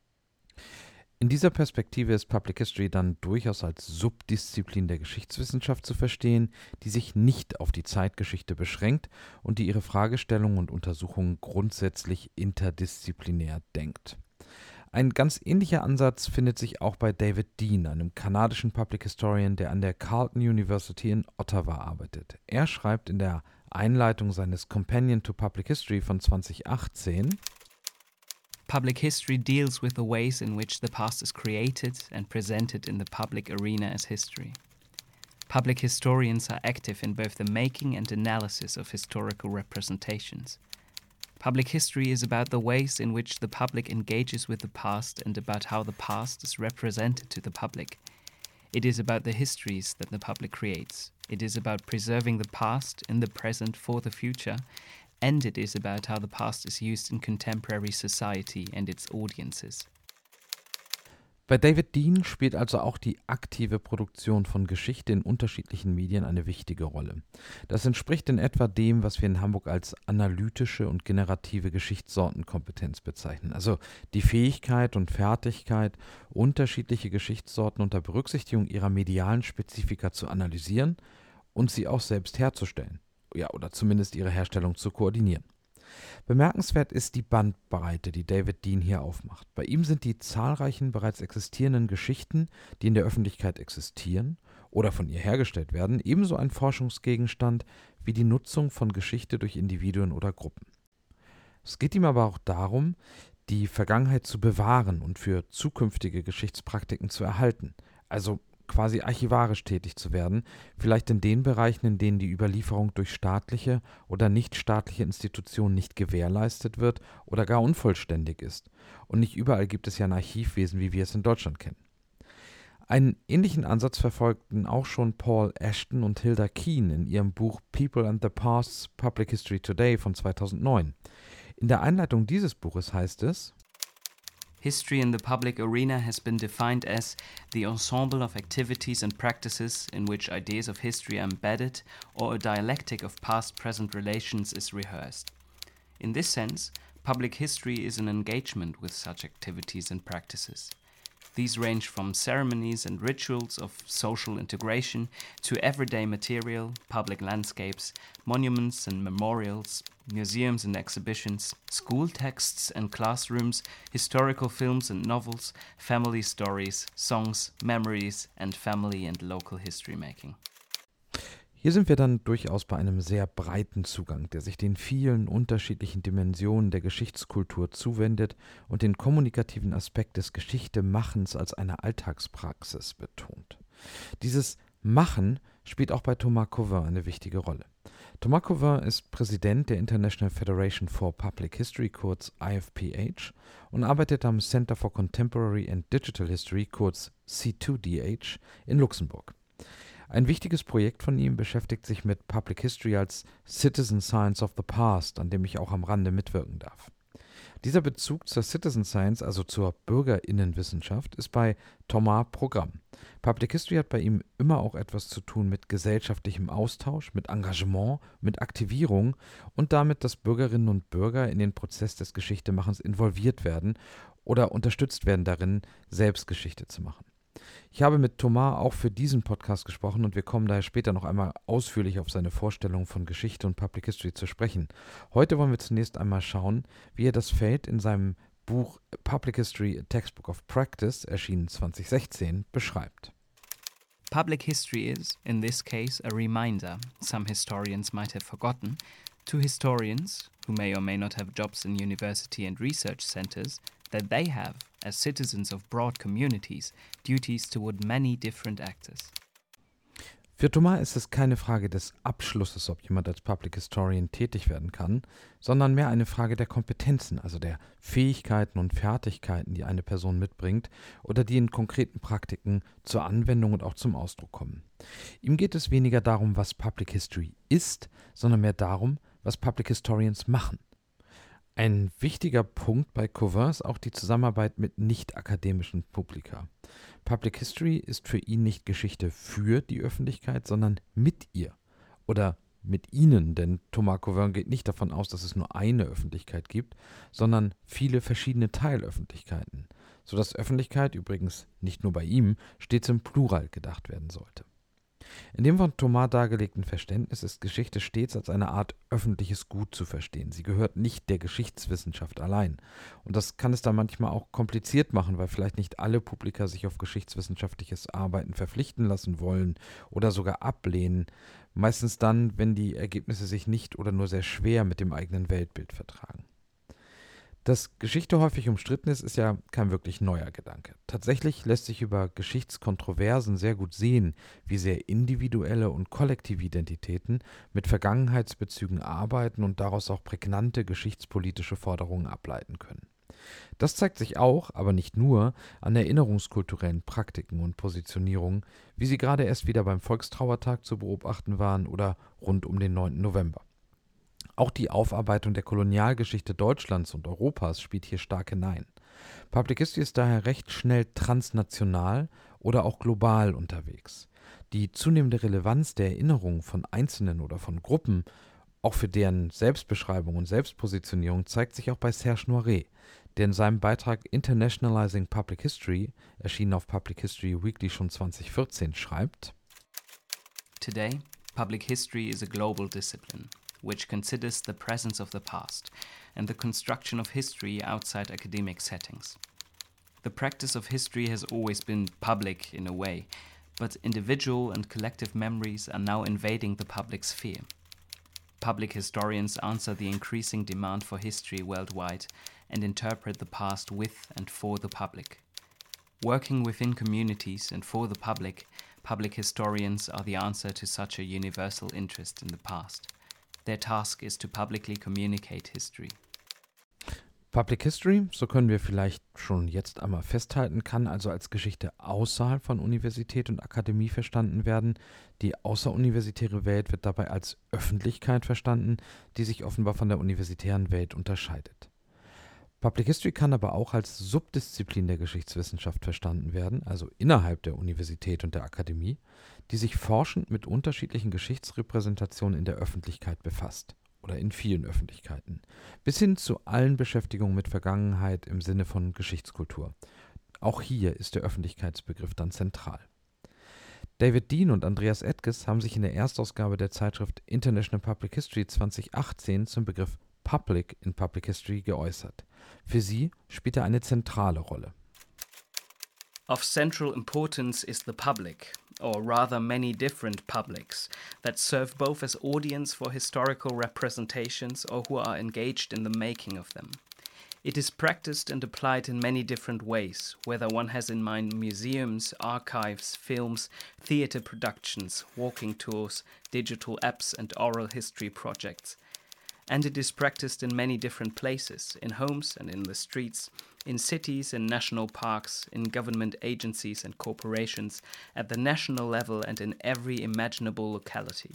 In dieser Perspektive ist Public History dann durchaus als Subdisziplin der Geschichtswissenschaft zu verstehen, die sich nicht auf die Zeitgeschichte beschränkt und die ihre Fragestellungen und Untersuchungen grundsätzlich interdisziplinär denkt. Ein ganz ähnlicher Ansatz findet sich auch bei David Dean, einem kanadischen Public Historian, der an der Carleton University in Ottawa arbeitet. Er schreibt in der Einleitung seines Companion to Public History von 2018 Public history deals with the ways in which the past is created and presented in the public arena as history. Public historians are active in both the making and analysis of historical representations. Public history is about the ways in which the public engages with the past and about how the past is represented to the public. It is about the histories that the public creates. It is about preserving the past in the present for the future and it is about how the past is used in contemporary society and its audiences. Bei David Dean spielt also auch die aktive Produktion von Geschichte in unterschiedlichen Medien eine wichtige Rolle. Das entspricht in etwa dem, was wir in Hamburg als analytische und generative Geschichtssortenkompetenz bezeichnen. Also die Fähigkeit und Fertigkeit, unterschiedliche Geschichtssorten unter Berücksichtigung ihrer medialen Spezifika zu analysieren und sie auch selbst herzustellen ja, oder zumindest ihre Herstellung zu koordinieren. Bemerkenswert ist die Bandbreite, die David Dean hier aufmacht. Bei ihm sind die zahlreichen bereits existierenden Geschichten, die in der Öffentlichkeit existieren oder von ihr hergestellt werden, ebenso ein Forschungsgegenstand wie die Nutzung von Geschichte durch Individuen oder Gruppen. Es geht ihm aber auch darum, die Vergangenheit zu bewahren und für zukünftige Geschichtspraktiken zu erhalten, also quasi archivarisch tätig zu werden, vielleicht in den Bereichen, in denen die Überlieferung durch staatliche oder nichtstaatliche Institutionen nicht gewährleistet wird oder gar unvollständig ist. Und nicht überall gibt es ja ein Archivwesen, wie wir es in Deutschland kennen. Einen ähnlichen Ansatz verfolgten auch schon Paul Ashton und Hilda Keen in ihrem Buch People and the Past's Public History Today von 2009. In der Einleitung dieses Buches heißt es, History in the public arena has been defined as the ensemble of activities and practices in which ideas of history are embedded or a dialectic of past present relations is rehearsed. In this sense, public history is an engagement with such activities and practices. These range from ceremonies and rituals of social integration to everyday material, public landscapes, monuments and memorials, museums and exhibitions, school texts and classrooms, historical films and novels, family stories, songs, memories, and family and local history making. Hier sind wir dann durchaus bei einem sehr breiten Zugang, der sich den vielen unterschiedlichen Dimensionen der Geschichtskultur zuwendet und den kommunikativen Aspekt des Geschichtemachens als eine Alltagspraxis betont. Dieses Machen spielt auch bei Thomas Cauvin eine wichtige Rolle. Thomas Cauvin ist Präsident der International Federation for Public History, kurz IFPH, und arbeitet am Center for Contemporary and Digital History, kurz C2DH, in Luxemburg. Ein wichtiges Projekt von ihm beschäftigt sich mit Public History als Citizen Science of the Past, an dem ich auch am Rande mitwirken darf. Dieser Bezug zur Citizen Science, also zur Bürgerinnenwissenschaft, ist bei Thomas Programm. Public History hat bei ihm immer auch etwas zu tun mit gesellschaftlichem Austausch, mit Engagement, mit Aktivierung und damit, dass Bürgerinnen und Bürger in den Prozess des Geschichtemachens involviert werden oder unterstützt werden darin, selbst Geschichte zu machen. Ich habe mit Thomas auch für diesen Podcast gesprochen und wir kommen daher später noch einmal ausführlich auf seine Vorstellung von Geschichte und Public History zu sprechen. Heute wollen wir zunächst einmal schauen, wie er das Feld in seinem Buch Public History, a Textbook of Practice, erschienen 2016, beschreibt. Public history is, in this case, a reminder, some historians might have forgotten, to historians, who may or may not have jobs in university and research centers, that they have, as citizens of broad communities, duties toward many different actors. Für Thomas ist es keine Frage des Abschlusses, ob jemand als Public Historian tätig werden kann, sondern mehr eine Frage der Kompetenzen, also der Fähigkeiten und Fertigkeiten, die eine Person mitbringt oder die in konkreten Praktiken zur Anwendung und auch zum Ausdruck kommen. Ihm geht es weniger darum, was Public History ist, sondern mehr darum, was Public Historians machen. Ein wichtiger Punkt bei Cauvin ist auch die Zusammenarbeit mit nicht-akademischen Publika. Public History ist für ihn nicht Geschichte für die Öffentlichkeit, sondern mit ihr oder mit ihnen, denn Thomas Cauvin geht nicht davon aus, dass es nur eine Öffentlichkeit gibt, sondern viele verschiedene Teilöffentlichkeiten, sodass Öffentlichkeit übrigens nicht nur bei ihm stets im Plural gedacht werden sollte. In dem von Thomas dargelegten Verständnis ist Geschichte stets als eine Art öffentliches Gut zu verstehen. Sie gehört nicht der Geschichtswissenschaft allein. Und das kann es dann manchmal auch kompliziert machen, weil vielleicht nicht alle Publika sich auf geschichtswissenschaftliches Arbeiten verpflichten lassen wollen oder sogar ablehnen. Meistens dann, wenn die Ergebnisse sich nicht oder nur sehr schwer mit dem eigenen Weltbild vertragen. Dass Geschichte häufig umstritten ist, ist ja kein wirklich neuer Gedanke. Tatsächlich lässt sich über Geschichtskontroversen sehr gut sehen, wie sehr individuelle und kollektive Identitäten mit Vergangenheitsbezügen arbeiten und daraus auch prägnante geschichtspolitische Forderungen ableiten können. Das zeigt sich auch, aber nicht nur, an erinnerungskulturellen Praktiken und Positionierungen, wie sie gerade erst wieder beim Volkstrauertag zu beobachten waren oder rund um den 9. November. Auch die Aufarbeitung der Kolonialgeschichte Deutschlands und Europas spielt hier stark hinein. Public History ist daher recht schnell transnational oder auch global unterwegs. Die zunehmende Relevanz der Erinnerung von Einzelnen oder von Gruppen, auch für deren Selbstbeschreibung und Selbstpositionierung, zeigt sich auch bei Serge Noiret, der in seinem Beitrag Internationalizing Public History, erschienen auf Public History Weekly schon 2014, schreibt: Today, public history is a global discipline. Which considers the presence of the past and the construction of history outside academic settings. The practice of history has always been public in a way, but individual and collective memories are now invading the public sphere. Public historians answer the increasing demand for history worldwide and interpret the past with and for the public. Working within communities and for the public, public historians are the answer to such a universal interest in the past. Their task is to publicly communicate history. Public History, so können wir vielleicht schon jetzt einmal festhalten, kann also als Geschichte außerhalb von Universität und Akademie verstanden werden. Die außeruniversitäre Welt wird dabei als Öffentlichkeit verstanden, die sich offenbar von der universitären Welt unterscheidet. Public History kann aber auch als Subdisziplin der Geschichtswissenschaft verstanden werden, also innerhalb der Universität und der Akademie, die sich forschend mit unterschiedlichen Geschichtsrepräsentationen in der Öffentlichkeit befasst oder in vielen Öffentlichkeiten, bis hin zu allen Beschäftigungen mit Vergangenheit im Sinne von Geschichtskultur. Auch hier ist der Öffentlichkeitsbegriff dann zentral. David Dean und Andreas Edges haben sich in der Erstausgabe der Zeitschrift International Public History 2018 zum Begriff Public in Public History geäußert. Für sie spielt er eine zentrale Rolle. Of central importance is the public, or rather many different publics, that serve both as audience for historical representations or who are engaged in the making of them. It is practiced and applied in many different ways, whether one has in mind museums, archives, films, theatre productions, walking tours, digital apps, and oral history projects. And it is practiced in many different places, in homes and in the streets, in cities and national parks, in government agencies and corporations, at the national level and in every imaginable locality.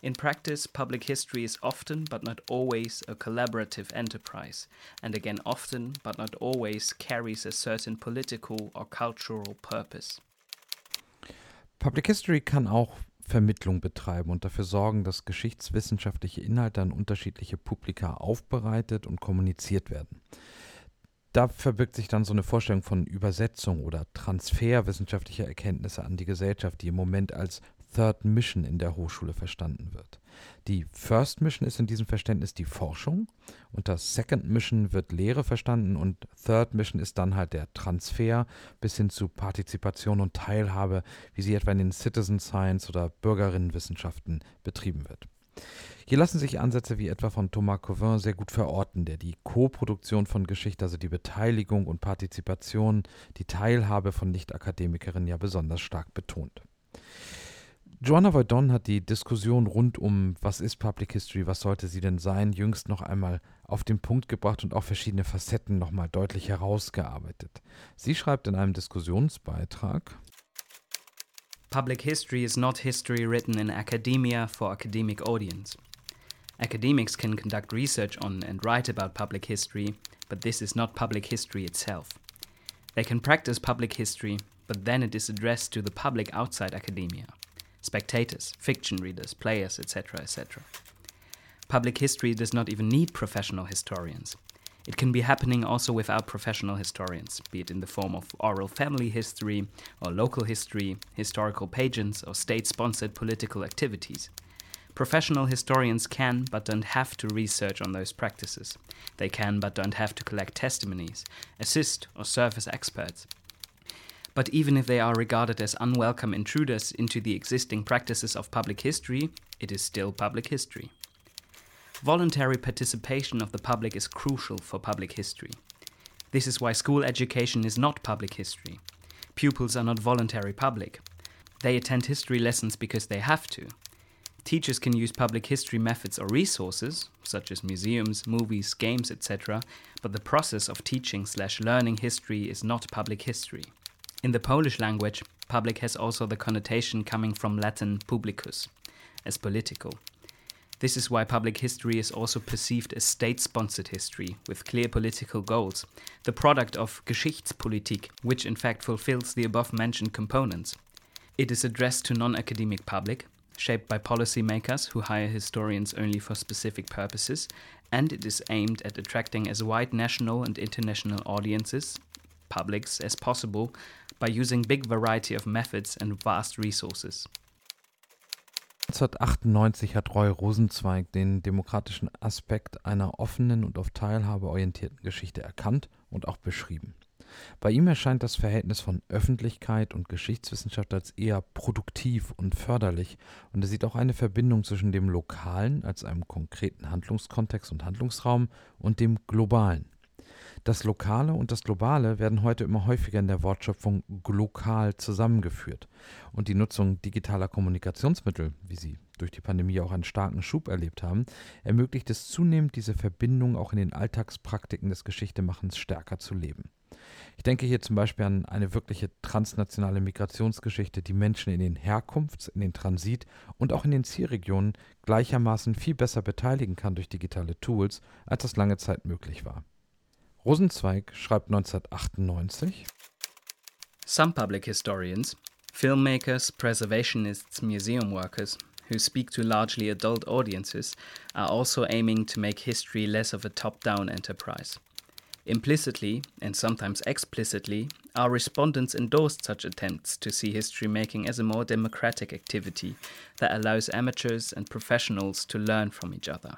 In practice, public history is often, but not always, a collaborative enterprise, and again often, but not always, carries a certain political or cultural purpose. Public History kann auch Vermittlung betreiben und dafür sorgen, dass geschichtswissenschaftliche Inhalte an unterschiedliche Publika aufbereitet und kommuniziert werden. Da verbirgt sich dann so eine Vorstellung von Übersetzung oder Transfer wissenschaftlicher Erkenntnisse an die Gesellschaft, die im Moment als Third Mission in der Hochschule verstanden wird. Die First Mission ist in diesem Verständnis die Forschung, unter Second Mission wird Lehre verstanden und Third Mission ist dann halt der Transfer bis hin zu Partizipation und Teilhabe, wie sie etwa in den Citizen Science oder Bürgerinnenwissenschaften betrieben wird. Hier lassen sich Ansätze wie etwa von Thomas Covin sehr gut verorten, der die Co-Produktion von Geschichte, also die Beteiligung und Partizipation, die Teilhabe von Nicht-Akademikerinnen ja besonders stark betont. Joanna Voidon hat die Diskussion rund um, was ist Public History, was sollte sie denn sein, jüngst noch einmal auf den Punkt gebracht und auch verschiedene Facetten nochmal deutlich herausgearbeitet. Sie schreibt in einem Diskussionsbeitrag, Public history is not history written in academia for academic audience. Academics can conduct research on and write about public history, but this is not public history itself. They can practice public history, but then it is addressed to the public outside academia spectators, fiction readers, players, etc., etc. Public history does not even need professional historians. It can be happening also without professional historians, be it in the form of oral family history, or local history, historical pageants, or state sponsored political activities. Professional historians can but don't have to research on those practices. They can but don't have to collect testimonies, assist, or serve as experts. But even if they are regarded as unwelcome intruders into the existing practices of public history, it is still public history. Voluntary participation of the public is crucial for public history. This is why school education is not public history. Pupils are not voluntary public. They attend history lessons because they have to. Teachers can use public history methods or resources, such as museums, movies, games, etc., but the process of teaching slash learning history is not public history. In the Polish language, public has also the connotation coming from Latin publicus, as political. This is why public history is also perceived as state sponsored history with clear political goals, the product of Geschichtspolitik, which in fact fulfills the above mentioned components. It is addressed to non academic public, shaped by policymakers who hire historians only for specific purposes, and it is aimed at attracting as wide national and international audiences, publics, as possible by using big variety of methods and vast resources. 1998 hat Roy Rosenzweig den demokratischen Aspekt einer offenen und auf Teilhabe orientierten Geschichte erkannt und auch beschrieben. Bei ihm erscheint das Verhältnis von Öffentlichkeit und Geschichtswissenschaft als eher produktiv und förderlich und er sieht auch eine Verbindung zwischen dem Lokalen als einem konkreten Handlungskontext und Handlungsraum und dem Globalen. Das Lokale und das Globale werden heute immer häufiger in der Wortschöpfung glokal zusammengeführt. Und die Nutzung digitaler Kommunikationsmittel, wie sie durch die Pandemie auch einen starken Schub erlebt haben, ermöglicht es zunehmend, diese Verbindung auch in den Alltagspraktiken des Geschichtemachens stärker zu leben. Ich denke hier zum Beispiel an eine wirkliche transnationale Migrationsgeschichte, die Menschen in den Herkunfts-, in den Transit- und auch in den Zielregionen gleichermaßen viel besser beteiligen kann durch digitale Tools, als das lange Zeit möglich war. Rosenzweig schreibt 1998 Some public historians, filmmakers, preservationists, museum workers, who speak to largely adult audiences, are also aiming to make history less of a top down enterprise. Implicitly, and sometimes explicitly, our respondents endorsed such attempts to see history making as a more democratic activity that allows amateurs and professionals to learn from each other.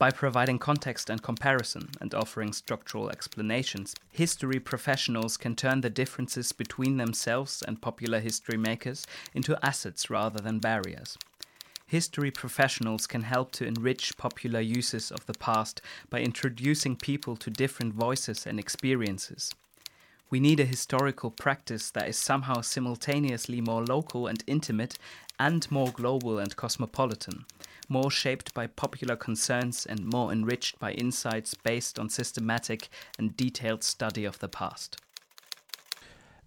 By providing context and comparison and offering structural explanations, history professionals can turn the differences between themselves and popular history makers into assets rather than barriers. History professionals can help to enrich popular uses of the past by introducing people to different voices and experiences. We need a historical practice that is somehow simultaneously more local and intimate and more global and cosmopolitan, more shaped by popular concerns and more enriched by insights based on systematic and detailed study of the past.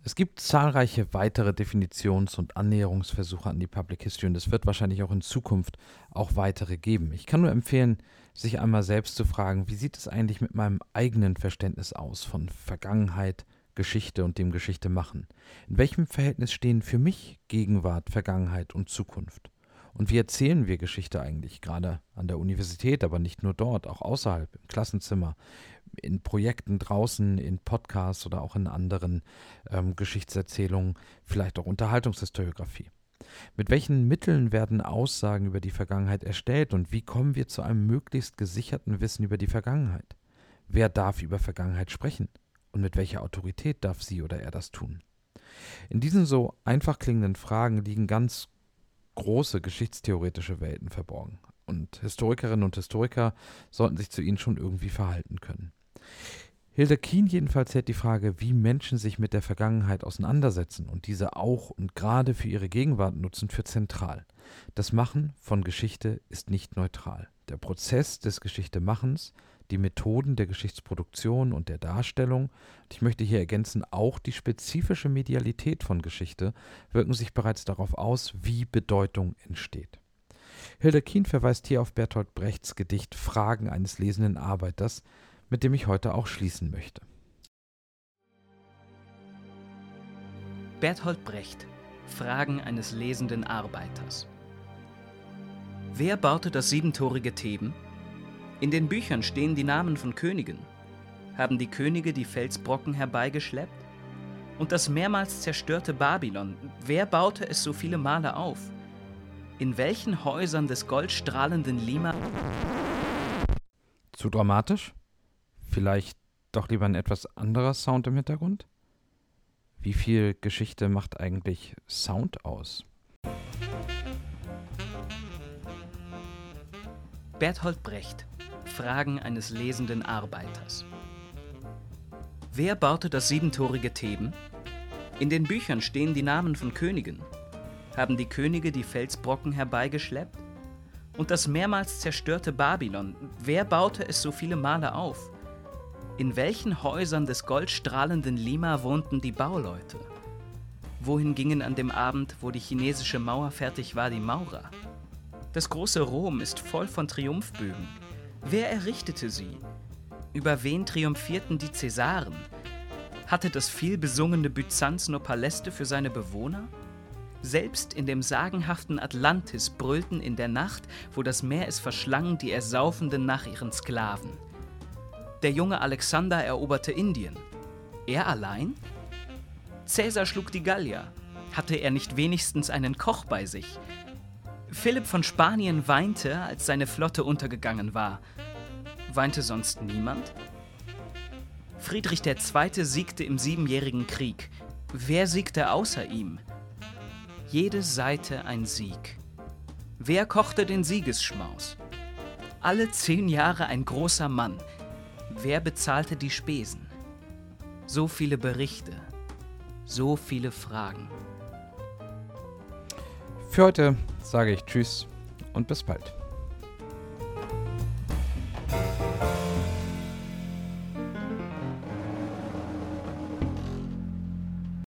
Es gibt zahlreiche weitere Definitions- und Annäherungsversuche an die Public History und es wird wahrscheinlich auch in Zukunft auch weitere geben. Ich kann nur empfehlen, sich einmal selbst zu fragen, wie sieht es eigentlich mit meinem eigenen Verständnis aus von Vergangenheit, Geschichte und dem Geschichte machen? In welchem Verhältnis stehen für mich Gegenwart, Vergangenheit und Zukunft? Und wie erzählen wir Geschichte eigentlich, gerade an der Universität, aber nicht nur dort, auch außerhalb, im Klassenzimmer, in Projekten draußen, in Podcasts oder auch in anderen ähm, Geschichtserzählungen, vielleicht auch Unterhaltungshistoriografie. Mit welchen Mitteln werden Aussagen über die Vergangenheit erstellt und wie kommen wir zu einem möglichst gesicherten Wissen über die Vergangenheit? Wer darf über Vergangenheit sprechen und mit welcher Autorität darf sie oder er das tun? In diesen so einfach klingenden Fragen liegen ganz große geschichtstheoretische Welten verborgen. Und Historikerinnen und Historiker sollten sich zu ihnen schon irgendwie verhalten können. Hilda Kien jedenfalls hält die Frage, wie Menschen sich mit der Vergangenheit auseinandersetzen und diese auch und gerade für ihre Gegenwart nutzen, für zentral. Das Machen von Geschichte ist nicht neutral. Der Prozess des Geschichtemachens, die Methoden der Geschichtsproduktion und der Darstellung, ich möchte hier ergänzen, auch die spezifische Medialität von Geschichte, wirken sich bereits darauf aus, wie Bedeutung entsteht. Hilda Kien verweist hier auf Bertolt Brechts Gedicht Fragen eines lesenden Arbeiters, mit dem ich heute auch schließen möchte. Bertolt Brecht Fragen eines lesenden Arbeiters Wer baute das siebentorige Theben? In den Büchern stehen die Namen von Königen. Haben die Könige die Felsbrocken herbeigeschleppt? Und das mehrmals zerstörte Babylon, wer baute es so viele Male auf? In welchen Häusern des goldstrahlenden Lima. Zu dramatisch? Vielleicht doch lieber ein etwas anderer Sound im Hintergrund? Wie viel Geschichte macht eigentlich Sound aus? Berthold Brecht Fragen eines lesenden Arbeiters. Wer baute das siebentorige Theben? In den Büchern stehen die Namen von Königen. Haben die Könige die Felsbrocken herbeigeschleppt? Und das mehrmals zerstörte Babylon, wer baute es so viele Male auf? In welchen Häusern des goldstrahlenden Lima wohnten die Bauleute? Wohin gingen an dem Abend, wo die chinesische Mauer fertig war, die Maurer? Das große Rom ist voll von Triumphbögen. Wer errichtete sie? Über wen triumphierten die Cäsaren? Hatte das vielbesungene Byzanz nur Paläste für seine Bewohner? Selbst in dem sagenhaften Atlantis brüllten in der Nacht, wo das Meer es verschlang, die Ersaufenden nach ihren Sklaven. Der junge Alexander eroberte Indien. Er allein? Cäsar schlug die Gallier. Hatte er nicht wenigstens einen Koch bei sich? Philipp von Spanien weinte, als seine Flotte untergegangen war. Weinte sonst niemand? Friedrich II. siegte im Siebenjährigen Krieg. Wer siegte außer ihm? Jede Seite ein Sieg. Wer kochte den Siegesschmaus? Alle zehn Jahre ein großer Mann. Wer bezahlte die Spesen? So viele Berichte, so viele Fragen. Für heute sage ich Tschüss und bis bald.